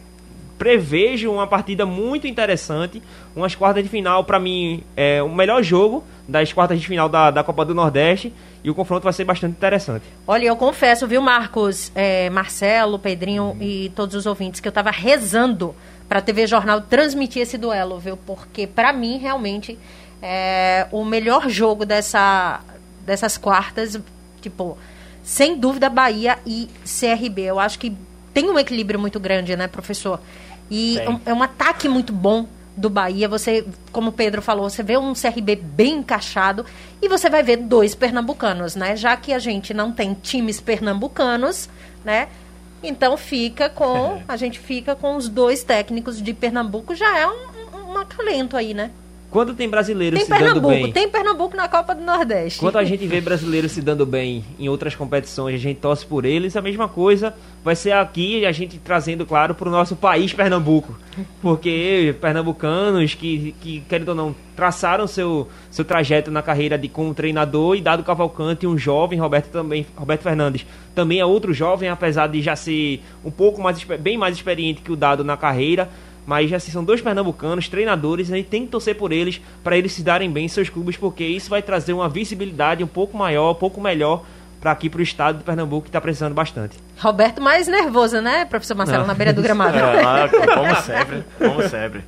prevejo uma partida muito interessante. Umas quartas de final, pra mim, é o melhor jogo das quartas de final da, da Copa do Nordeste. E o confronto vai ser bastante interessante. Olha, eu confesso, viu, Marcos, é, Marcelo, Pedrinho e todos os ouvintes, que eu tava rezando pra TV Jornal transmitir esse duelo, viu? Porque, pra mim, realmente, é o melhor jogo dessa, dessas quartas, tipo, sem dúvida, Bahia e CRB. Eu acho que tem um equilíbrio muito grande, né, professor? E um- é um ataque muito bom do Bahia. Você, como o Pedro falou, você vê um CRB bem encaixado e você vai ver dois pernambucanos, né? Já que a gente não tem times pernambucanos, né? Então fica com. *laughs* A gente fica com os dois técnicos de Pernambuco, já é um, um, um acalento aí, né? Quando tem brasileiro Tem se dando Pernambuco, bem... tem Pernambuco na Copa do Nordeste. Quando a gente vê brasileiros se dando bem em outras competições, a gente torce por eles, a mesma coisa vai ser aqui, a gente trazendo, claro, para o nosso país, Pernambuco. Porque pernambucanos que, que, querendo ou não, traçaram seu, seu trajeto na carreira de como treinador e Dado Cavalcante, um jovem, Roberto também, Roberto Fernandes, também é outro jovem, apesar de já ser um pouco mais, bem mais experiente que o Dado na carreira, mas assim, são dois pernambucanos, treinadores, a gente tem que torcer por eles para eles se darem bem em seus clubes, porque isso vai trazer uma visibilidade um pouco maior, um pouco melhor para aqui para o estado de Pernambuco que está precisando bastante. Roberto mais nervoso, né, professor Marcelo, Não. na beira do gramado. É, *laughs* como sempre, como sempre,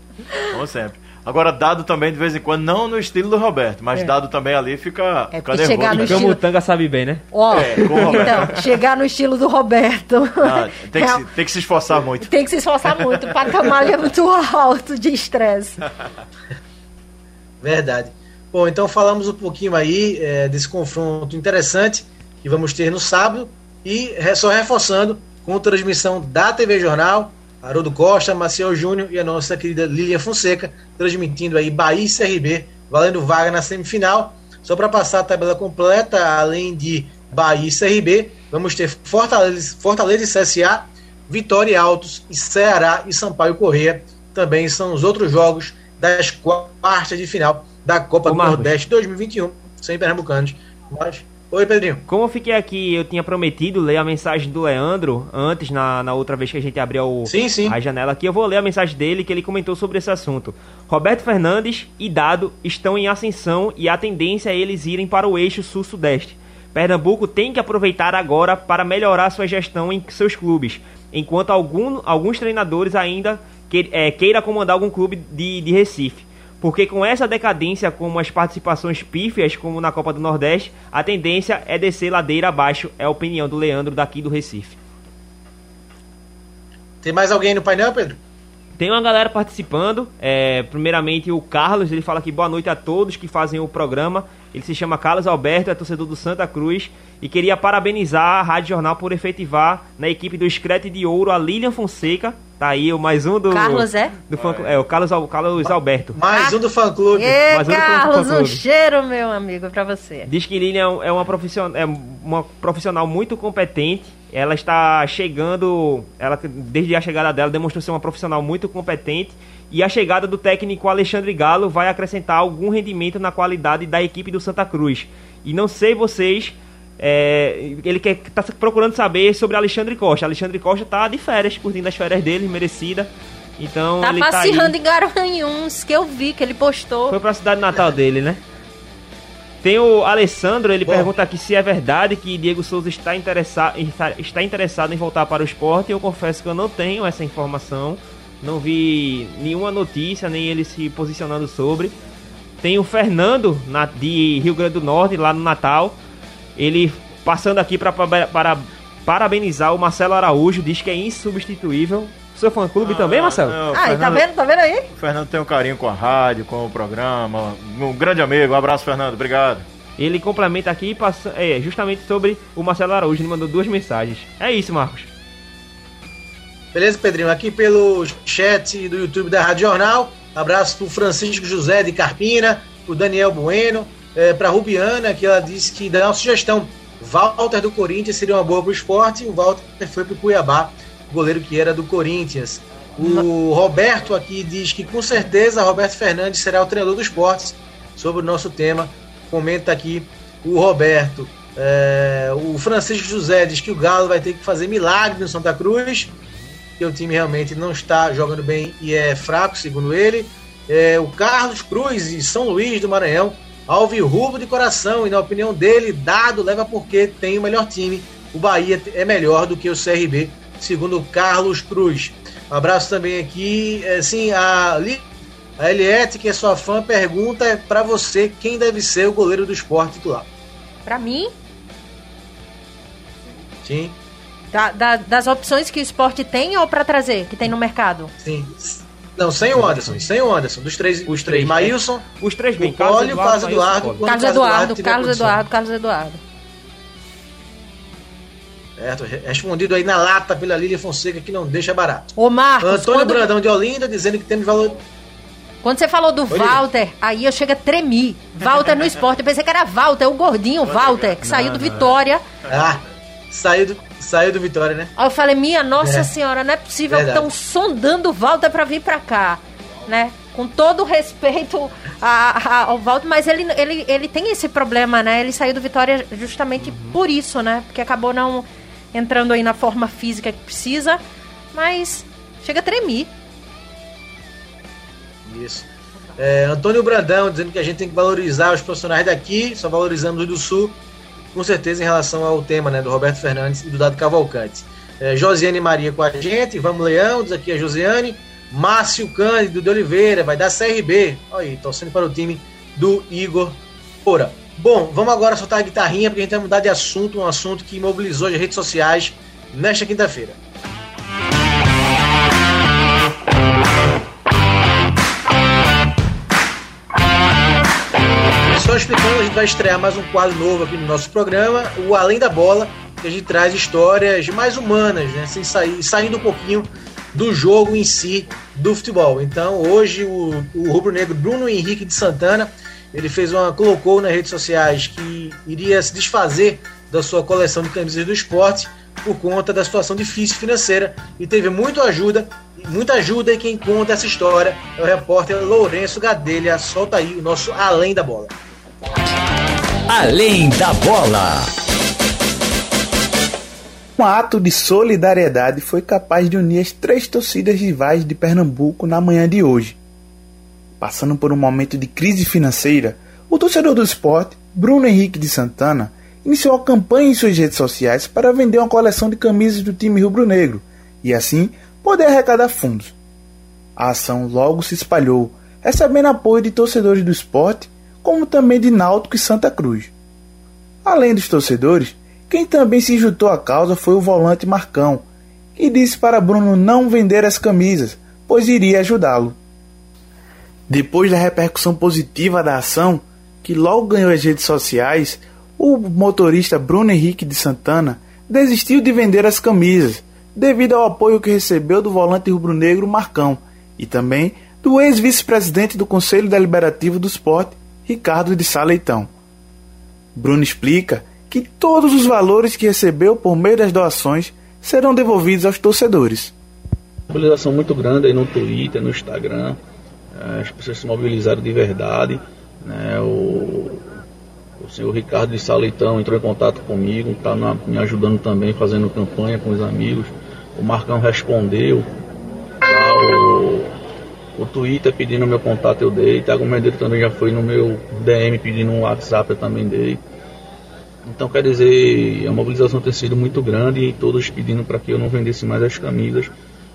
como sempre. Agora, dado também de vez em quando, não no estilo do Roberto, mas dado também ali fica, É, fica porque chegar no né? estilo- Camutanga sabe bem, né? Ó, É, com o Roberto. então, chegar no estilo do Roberto. Ah, tem, que Real- se, tem que se esforçar muito. Tem que se esforçar muito. O patamar é muito alto de estresse. *laughs* Verdade. Bom, então falamos um pouquinho aí é, desse confronto interessante que vamos ter no sábado e só reforçando com transmissão da TV Jornal, Haroldo Costa, Maciel Júnior e a nossa querida Lilian Fonseca, transmitindo aí Bahia e CRB, valendo vaga na semifinal. Só para passar a tabela completa, além de Bahia e CRB, vamos ter Fortaleza, Fortaleza e CSA, Vitória e Altos e Ceará e Sampaio Correia. Também são os outros jogos das quartas de final da Copa Ô, do Marcos. Nordeste 2021, sem pernambucanos. Mas... Oi, Pedrinho. Como eu fiquei aqui, eu tinha prometido ler a mensagem do Leandro antes, na, na outra vez que a gente abriu o- Sim, sim. a janela aqui. Eu vou ler a mensagem dele que ele comentou sobre esse assunto. Roberto Fernandes e Dado estão em ascensão e a tendência é eles irem para o eixo sul-sudeste. Pernambuco tem que aproveitar agora para melhorar sua gestão em seus clubes, enquanto algum, alguns treinadores ainda que, é, queira comandar algum clube de, de Recife. Porque com essa decadência, como as participações pífias, como na Copa do Nordeste, a tendência é descer ladeira abaixo, é a opinião do Leandro daqui do Recife. Tem mais alguém no painel, Pedro? Tem uma galera participando. é, primeiramente o Carlos, ele fala aqui boa noite a todos que fazem o programa. Ele se chama Carlos Alberto, é torcedor do Santa Cruz e queria parabenizar a Rádio Jornal por efetivar na equipe do Screte de Ouro a Lilian Fonseca. Tá aí o mais um do. Carlos é? Do fã, é, o Carlos, Al- Carlos Alberto. Mais um do fã-clube. Ê, Mas eu não tô Carlos, um falando. cheiro, meu amigo, pra você. Diz que Lilian é uma profissional, é uma profissional muito competente. Ela está chegando, ela desde a chegada dela demonstrou ser uma profissional muito competente. E a chegada do técnico Alexandre Galo vai acrescentar algum rendimento na qualidade da equipe do Santa Cruz. E não sei vocês, é, ele quer tá procurando saber sobre Alexandre Costa. Alexandre Costa tá de férias, curtindo as férias dele, merecida. Então Tá ele tá passeando em Garanhuns, que eu vi que ele postou. Foi pra cidade natal dele, né? Tem o Alessandro, ele Bom. pergunta aqui se é verdade que Diego Souza está, interessa está, está interessado em voltar para o esporte. Eu confesso que eu não tenho essa informação. Não vi nenhuma notícia, nem ele se posicionando sobre. Tem o Fernando na, de Rio Grande do Norte, lá no Natal. Ele passando aqui para para parabenizar o Marcelo Araújo, diz que é insubstituível. Seu fã clube ah, também, Marcelo? Não, ah, Fernando, tá vendo? Tá vendo aí? O Fernando tem um carinho com a rádio, com o programa. Um grande amigo. Um abraço, Fernando. Obrigado. Ele complementa aqui passa, é, justamente sobre o Marcelo Araújo. Ele mandou duas mensagens. É isso, Marcos. Beleza, Pedrinho? Aqui pelo chat do YouTube da Rádio Jornal. Abraço pro Francisco José de Carpina, pro Daniel Bueno, é, pra Rubiana, que ela disse que dá uma sugestão. Walter do Corinthians seria uma boa pro esporte. O Walter foi pro Cuiabá, goleiro que era do Corinthians. O Roberto aqui diz que com certeza Roberto Fernandes será o treinador do esportes sobre o nosso tema. Comenta aqui o Roberto. É, o Francisco José diz que o Galo vai ter que fazer milagre no Santa Cruz que o time realmente não está jogando bem e é fraco, segundo ele. É, o Carlos Cruz, de São Luís do Maranhão, alvirrubro de coração, e na opinião dele, dado leva porque tem o melhor time. O Bahia é melhor do que o CRB, segundo Carlos Cruz. Um abraço também aqui, é, sim, a, a Eliette, que é sua fã, pergunta para você quem deve ser o goleiro do esporte titular. Para mim? Sim. Da, da, das opções que o esporte tem ou para trazer, que tem no mercado? Sim. Não, sem o Anderson, sem o Anderson. Dos três, os três. Maílson, os três bem. Carlos Eduardo, Carlos Eduardo, Carlos Eduardo, Carlos Eduardo, Carlos Eduardo. Certo, respondido aí na lata pela Lília Fonseca que não deixa barato. Ô Marcos, Antônio quando... Brandão de Olinda dizendo que temos valor. Quando você falou do Oi, Walter, Lívia. aí eu chego a tremer. Walter no esporte, eu pensei que era Walter, o gordinho Walter, que saiu do Vitória. Ah, saiu do, Saiu do Vitória, né? Aí eu falei, minha nossa é. senhora, não é possível que estão sondando o Walter para vir para cá, né? Com todo o respeito a, a, ao Walter, mas ele, ele, ele tem esse problema, né? Ele saiu do Vitória justamente uhum. por isso, né? Porque acabou não entrando aí na forma física que precisa, mas chega a tremer. Isso. É, Antônio Brandão dizendo que a gente tem que valorizar os profissionais daqui, só valorizamos os do Sul com certeza em relação ao tema né, do Roberto Fernandes e do Dado Cavalcante. É, Josiane Maria com a gente, vamos Leão, diz aqui a Josiane. Márcio Cândido de Oliveira, vai dar CRB. Olha aí, torcendo para o time do Igor Ora. Bom, vamos agora soltar a guitarrinha, porque a gente vai mudar de assunto, um assunto que mobilizou as redes sociais nesta quinta-feira. Explicando, a gente vai estrear mais um quadro novo aqui no nosso programa, o Além da Bola, que a gente traz histórias mais humanas, né? Sem sair, saindo um pouquinho do jogo em si do futebol. Então, hoje o, o rubro-negro Bruno Henrique de Santana, ele fez uma colocou nas redes sociais que iria se desfazer da sua coleção de camisas do esporte por conta da situação difícil financeira e teve muito ajuda, muita ajuda e quem conta essa história é o repórter Lourenço Gadelha. Solta aí o nosso Além da Bola. Além da bola. Um ato de solidariedade foi capaz de unir as três torcidas rivais de Pernambuco na manhã de hoje. Passando por um momento de crise financeira, o torcedor do esporte, Bruno Henrique de Santana, iniciou a campanha em suas redes sociais para vender uma coleção de camisas do time rubro-negro e assim poder arrecadar fundos. A ação logo se espalhou, recebendo apoio de torcedores do esporte como também de Náutico e Santa Cruz. Além dos torcedores, quem também se juntou à causa foi o volante Marcão, que disse para Bruno não vender as camisas, pois iria ajudá-lo. Depois da repercussão positiva da ação, que logo ganhou as redes sociais, o motorista Bruno Henrique de Santana desistiu de vender as camisas, devido ao apoio que recebeu do volante rubro-negro Marcão e também do ex-vice-presidente do Conselho Deliberativo do Esporte, Ricardo de Sá Leitão. Bruno explica que todos os valores que recebeu por meio das doações serão devolvidos aos torcedores. Mobilização muito grande aí no Twitter, no Instagram, é, as pessoas se mobilizaram de verdade. Né? O, o senhor Ricardo de Saleitão entrou em contato comigo, está me ajudando também, fazendo campanha com os amigos. O Marcão respondeu. O, Twitter pedindo meu contato eu dei. Thiago Mendes também já foi no meu DM pedindo um WhatsApp eu também dei. Então quer dizer, a mobilização tem sido muito grande e todos pedindo para que eu não vendesse mais as camisas.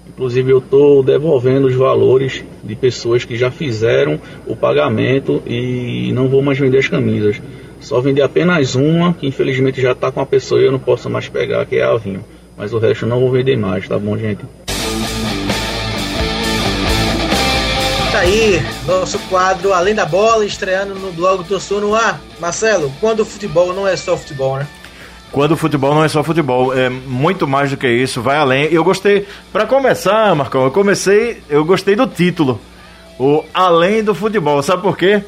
Inclusive eu estou devolvendo os valores de pessoas que já fizeram o pagamento e não vou mais vender as camisas. Só vender apenas uma, que infelizmente já está com a pessoa e eu não posso mais pegar, que é a Vinho. Mas o resto eu não vou vender mais, tá bom, gente? Aí, nosso quadro Além da Bola, estreando no blog Torçou no Ar. Marcelo, quando o futebol não é só futebol, né? Quando o futebol não é só futebol, é muito mais do que isso, vai além. Eu gostei, para começar, Marcão, eu comecei, eu gostei do título, o Além do Futebol, sabe por quê?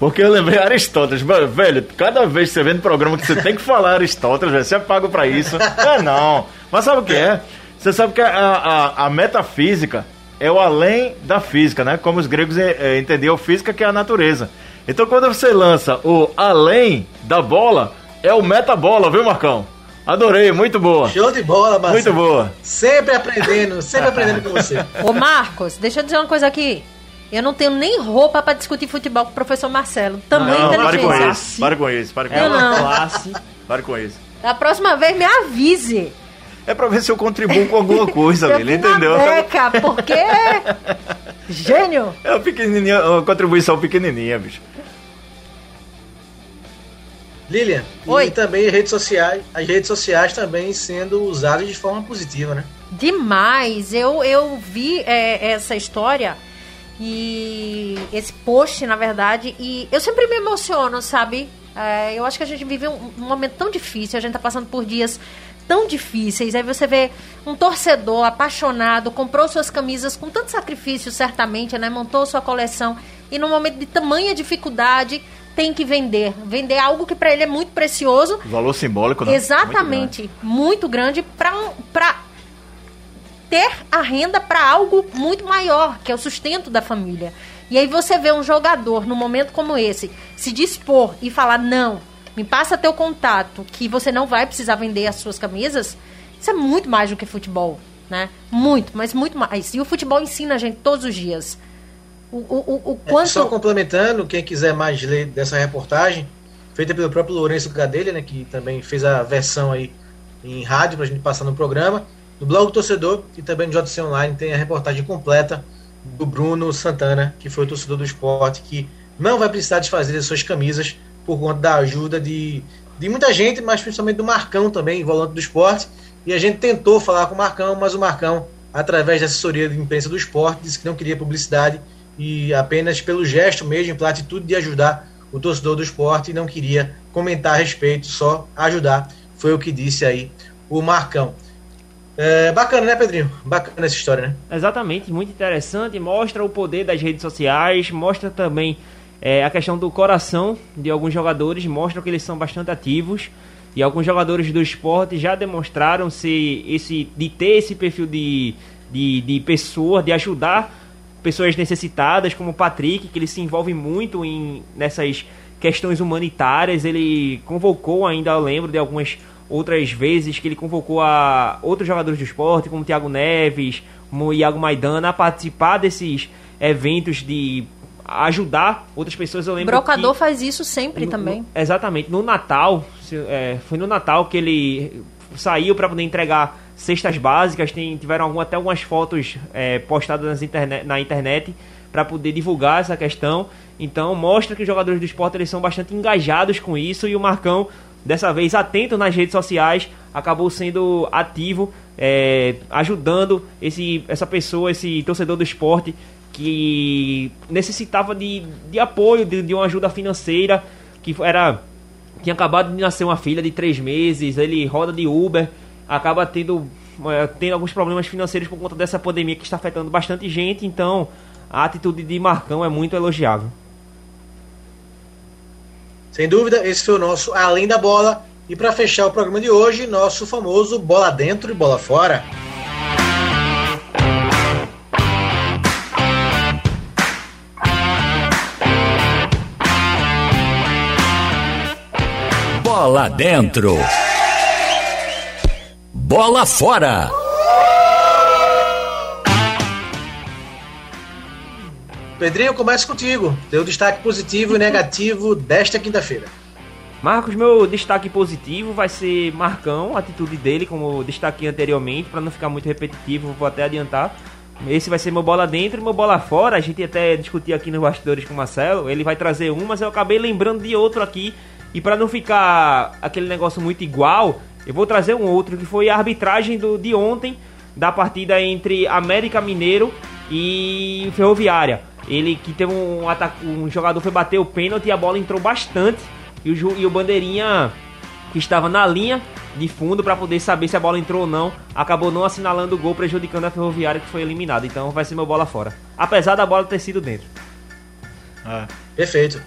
Porque eu lembrei Aristóteles, velho, cada vez que você vê no programa que você tem que falar Aristóteles, velho, você é pago para isso. *laughs* É não, mas sabe o que é? Você sabe que a, a, a metafísica é o além da física, né? Como os gregos é, entendiam física, que é a natureza. Então quando você lança o além da bola, é o metabola, viu, Marcão? Adorei, muito boa. Show de bola, Marcelo. Muito boa. Sempre aprendendo, sempre aprendendo com você. *laughs* Ô, Marcos, deixa eu dizer uma coisa aqui. Eu não tenho nem roupa para discutir futebol com o professor Marcelo. Também não, inteligência. Pare com isso, pare com isso, pare com isso. não. Classe. Pare com isso. Da próxima vez me avise. É pra ver se eu contribuo com alguma coisa, *laughs* na entendeu? beca, porque... *laughs* Gênio. É uma pequenininha, uma contribuição pequenininha, bicho. Lilian, Oi. e também redes sociais, as redes sociais também sendo usadas de forma positiva, né? Demais. Eu, eu vi é, essa história e esse post, na verdade, e eu sempre me emociono, sabe? É, eu acho que a gente vive um, um momento tão difícil, a gente tá passando por dias tão difíceis. Aí você vê um torcedor apaixonado, comprou suas camisas com tanto sacrifício, certamente, né? Montou sua coleção e num momento de tamanha dificuldade tem que vender. Vender algo que para ele é muito precioso. Valor simbólico, né? Exatamente, muito grande para um, pra ter a renda para algo muito maior, que é o sustento da família. E aí você vê um jogador num momento como esse se dispor e falar não, me passa teu contato, que você não vai precisar vender as suas camisas. Isso é muito mais do que futebol, né? Muito, mas muito mais. E o futebol ensina a gente todos os dias. O, o, o, o É, quanto Só complementando, quem quiser mais ler dessa reportagem, feita pelo próprio Lourenço Gadelha, né, que também fez a versão aí em rádio pra gente passar no programa, no blog do torcedor e também no JC Online tem a reportagem completa do Bruno Santana, que foi o torcedor do esporte, que não vai precisar desfazer as suas camisas por conta da ajuda de, de muita gente, mas principalmente do Marcão também, volante do esporte. E a gente tentou falar com o Marcão, mas o Marcão, através da assessoria de imprensa do esporte, disse que não queria publicidade e apenas pelo gesto mesmo, pela atitude de ajudar o torcedor do esporte não queria comentar a respeito, só ajudar. Foi o que disse aí o Marcão. É, bacana, né, Pedrinho? Bacana essa história, né? Exatamente, muito interessante. Mostra o poder das redes sociais, mostra também é, a questão do coração de alguns jogadores, mostra que eles são bastante ativos. E alguns jogadores do esporte já demonstraram se esse, de ter esse perfil de, de, de pessoa, de ajudar pessoas necessitadas, como o Patrick, que ele se envolve muito em, nessas questões humanitárias. Ele convocou ainda, eu lembro de algumas outras vezes que ele convocou a outros jogadores do esporte, como o Thiago Neves, como o Iago Maidana, a participar desses eventos de ajudar outras pessoas. Eu lembro Brocador que- faz isso sempre no- também. no- exatamente. No Natal, se- é, foi no Natal que ele saiu para poder entregar cestas básicas. Tem, tiveram algum, até algumas fotos é, postadas interne- na internet para poder divulgar essa questão. Então mostra que os jogadores do esporte eles são bastante engajados com isso e o Marcão dessa vez atento nas redes sociais acabou sendo ativo é, ajudando esse, essa pessoa, esse torcedor do esporte que necessitava de, de apoio, de, de uma ajuda financeira, que era tinha acabado de nascer uma filha de três meses, ele roda de Uber, acaba tendo, eh, tendo alguns problemas financeiros por conta dessa pandemia que está afetando bastante gente, então a atitude de Marcão é muito elogiável. Sem dúvida, esse foi o nosso Além da Bola. E para fechar o programa de hoje, nosso famoso Bola Dentro e Bola Fora. Bola dentro. Bola fora. Pedrinho, eu começo contigo. Teu destaque positivo e negativo desta quinta-feira. Marcos, meu destaque positivo vai ser Marcão, a atitude dele, como eu destaquei anteriormente, para não ficar muito repetitivo, vou até adiantar. Esse vai ser meu bola dentro e meu bola fora. A gente até discutiu aqui nos bastidores com o Marcelo. Ele vai trazer um, mas eu acabei lembrando de outro aqui. E para não ficar aquele negócio muito igual, eu vou trazer um outro que foi a arbitragem do, de ontem da partida entre América Mineiro e Ferroviária. Ele que teve um ataque, um jogador foi bater o pênalti e a bola entrou bastante e o, e o bandeirinha que estava na linha de fundo para poder saber se a bola entrou ou não, acabou não assinalando o gol, prejudicando a Ferroviária que foi eliminada. Então vai ser meu bola fora. Apesar da bola ter sido dentro. É. Perfeito.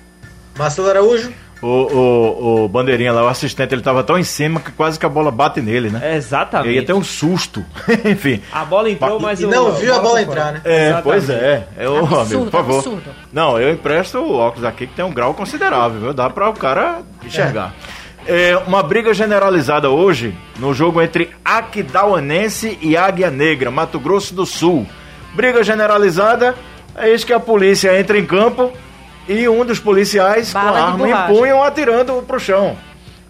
Marcelo Araújo. O, o, o bandeirinha lá, o assistente, ele tava tão em cima que quase que a bola bate nele, né? exatamente. E ia ter um susto. *laughs* Enfim. A bola entrou, mas e não viu a bola entrar, né? É, exatamente. pois é. Eu, absurdo, amigo, por favor. Absurdo. Não, eu empresto o óculos aqui que tem um grau considerável, viu? Dá para o cara enxergar. É. é. uma briga generalizada hoje no jogo entre Aquidauanense e Águia Negra, Mato Grosso do Sul. Briga generalizada, é isso que a polícia entra em campo e um dos policiais Bala com a arma borracha. em punho atirando pro chão.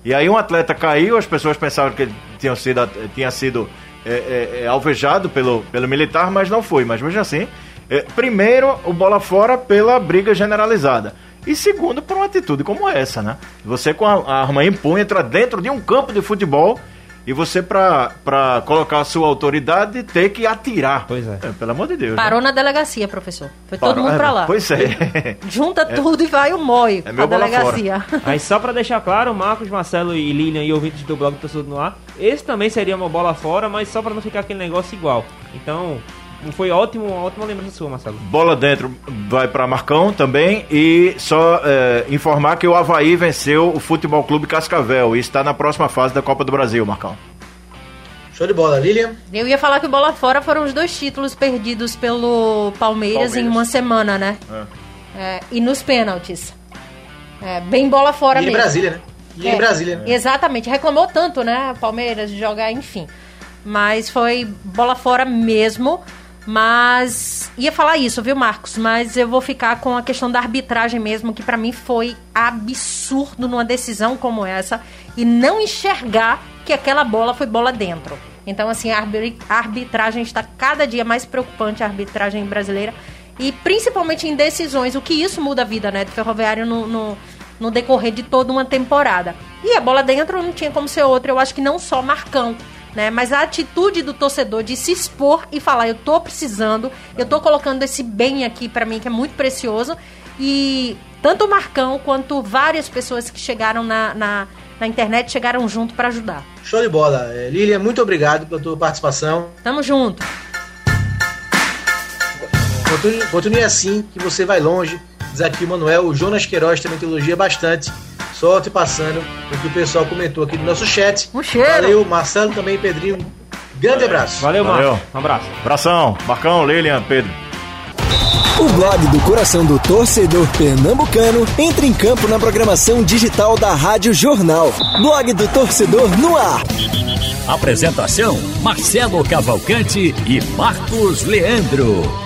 E aí um atleta caiu, as pessoas pensavam que ele tinha sido, tinha sido é, é, é, alvejado pelo, pelo militar, mas não foi. Mas mesmo assim, é, primeiro, o bola fora pela briga generalizada. E segundo, por uma atitude como essa, né? Você com a arma em punho entra dentro de um campo de futebol e você, pra, pra colocar a sua autoridade, ter que atirar. Pois é. pelo amor de Deus. Parou na delegacia, professor. Foi todo Parou- mundo é, pra lá. Pois é. *laughs* Junta tudo e vai o moio É meu bola delegacia. *laughs* Aí só pra deixar claro, Marcos, Marcelo e Lilian e ouvintes do blog Torcedor no Ar, esse também seria uma bola fora, mas só pra não ficar aquele negócio igual. Então, foi ótimo, uma ótima lembrança sua, Marcelo. Bola dentro vai para Marcão também. E só é, informar que o Havaí venceu o Futebol Clube Cascavel e está na próxima fase da Copa do Brasil, Marcão. Show de bola, Lilian. Eu ia falar que o bola fora foram os dois títulos perdidos pelo Palmeiras, Palmeiras. em uma semana, né? É, e nos pênaltis. É, bem bola fora E em mesmo. Brasília, né? E É, em Brasília, né? Exatamente. Reclamou tanto, né? Palmeiras de jogar, enfim. Mas foi bola fora mesmo. Mas ia falar isso, viu, Marcos? Mas eu vou ficar com a questão da arbitragem mesmo, que pra mim foi absurdo numa decisão como essa e não enxergar que aquela bola foi bola dentro. Então, assim, a arbitragem está cada dia mais preocupante, a arbitragem brasileira. E principalmente em decisões, o que isso muda a vida, né, do ferroviário no, no, no decorrer de toda uma temporada. E a bola dentro não tinha como ser outra, eu acho que não só Marcão, né, mas a atitude do torcedor de se expor e falar, eu tô precisando, eu tô colocando esse bem aqui pra mim que é muito precioso. E tanto o Marcão quanto várias pessoas que chegaram na, na, na internet chegaram junto pra ajudar. Show de bola. É, Lilian, muito obrigado pela tua participação. Tamo junto. Continue, continue assim, que você vai longe. Diz aqui o Manuel, o Jonas Queiroz também te elogia bastante. Só te passando o que o pessoal comentou aqui no nosso chat. Um cheiro. Valeu, Marcelo também, Pedrinho. Grande abraço. Valeu, Valeu. Marcos. Um abraço. Abração, Marcão, Lilian, Pedro. O blog do coração do torcedor pernambucano entra em campo na programação digital da Rádio Jornal. Blog do torcedor no ar. Apresentação: Marcelo Cavalcante e Marcos Leandro.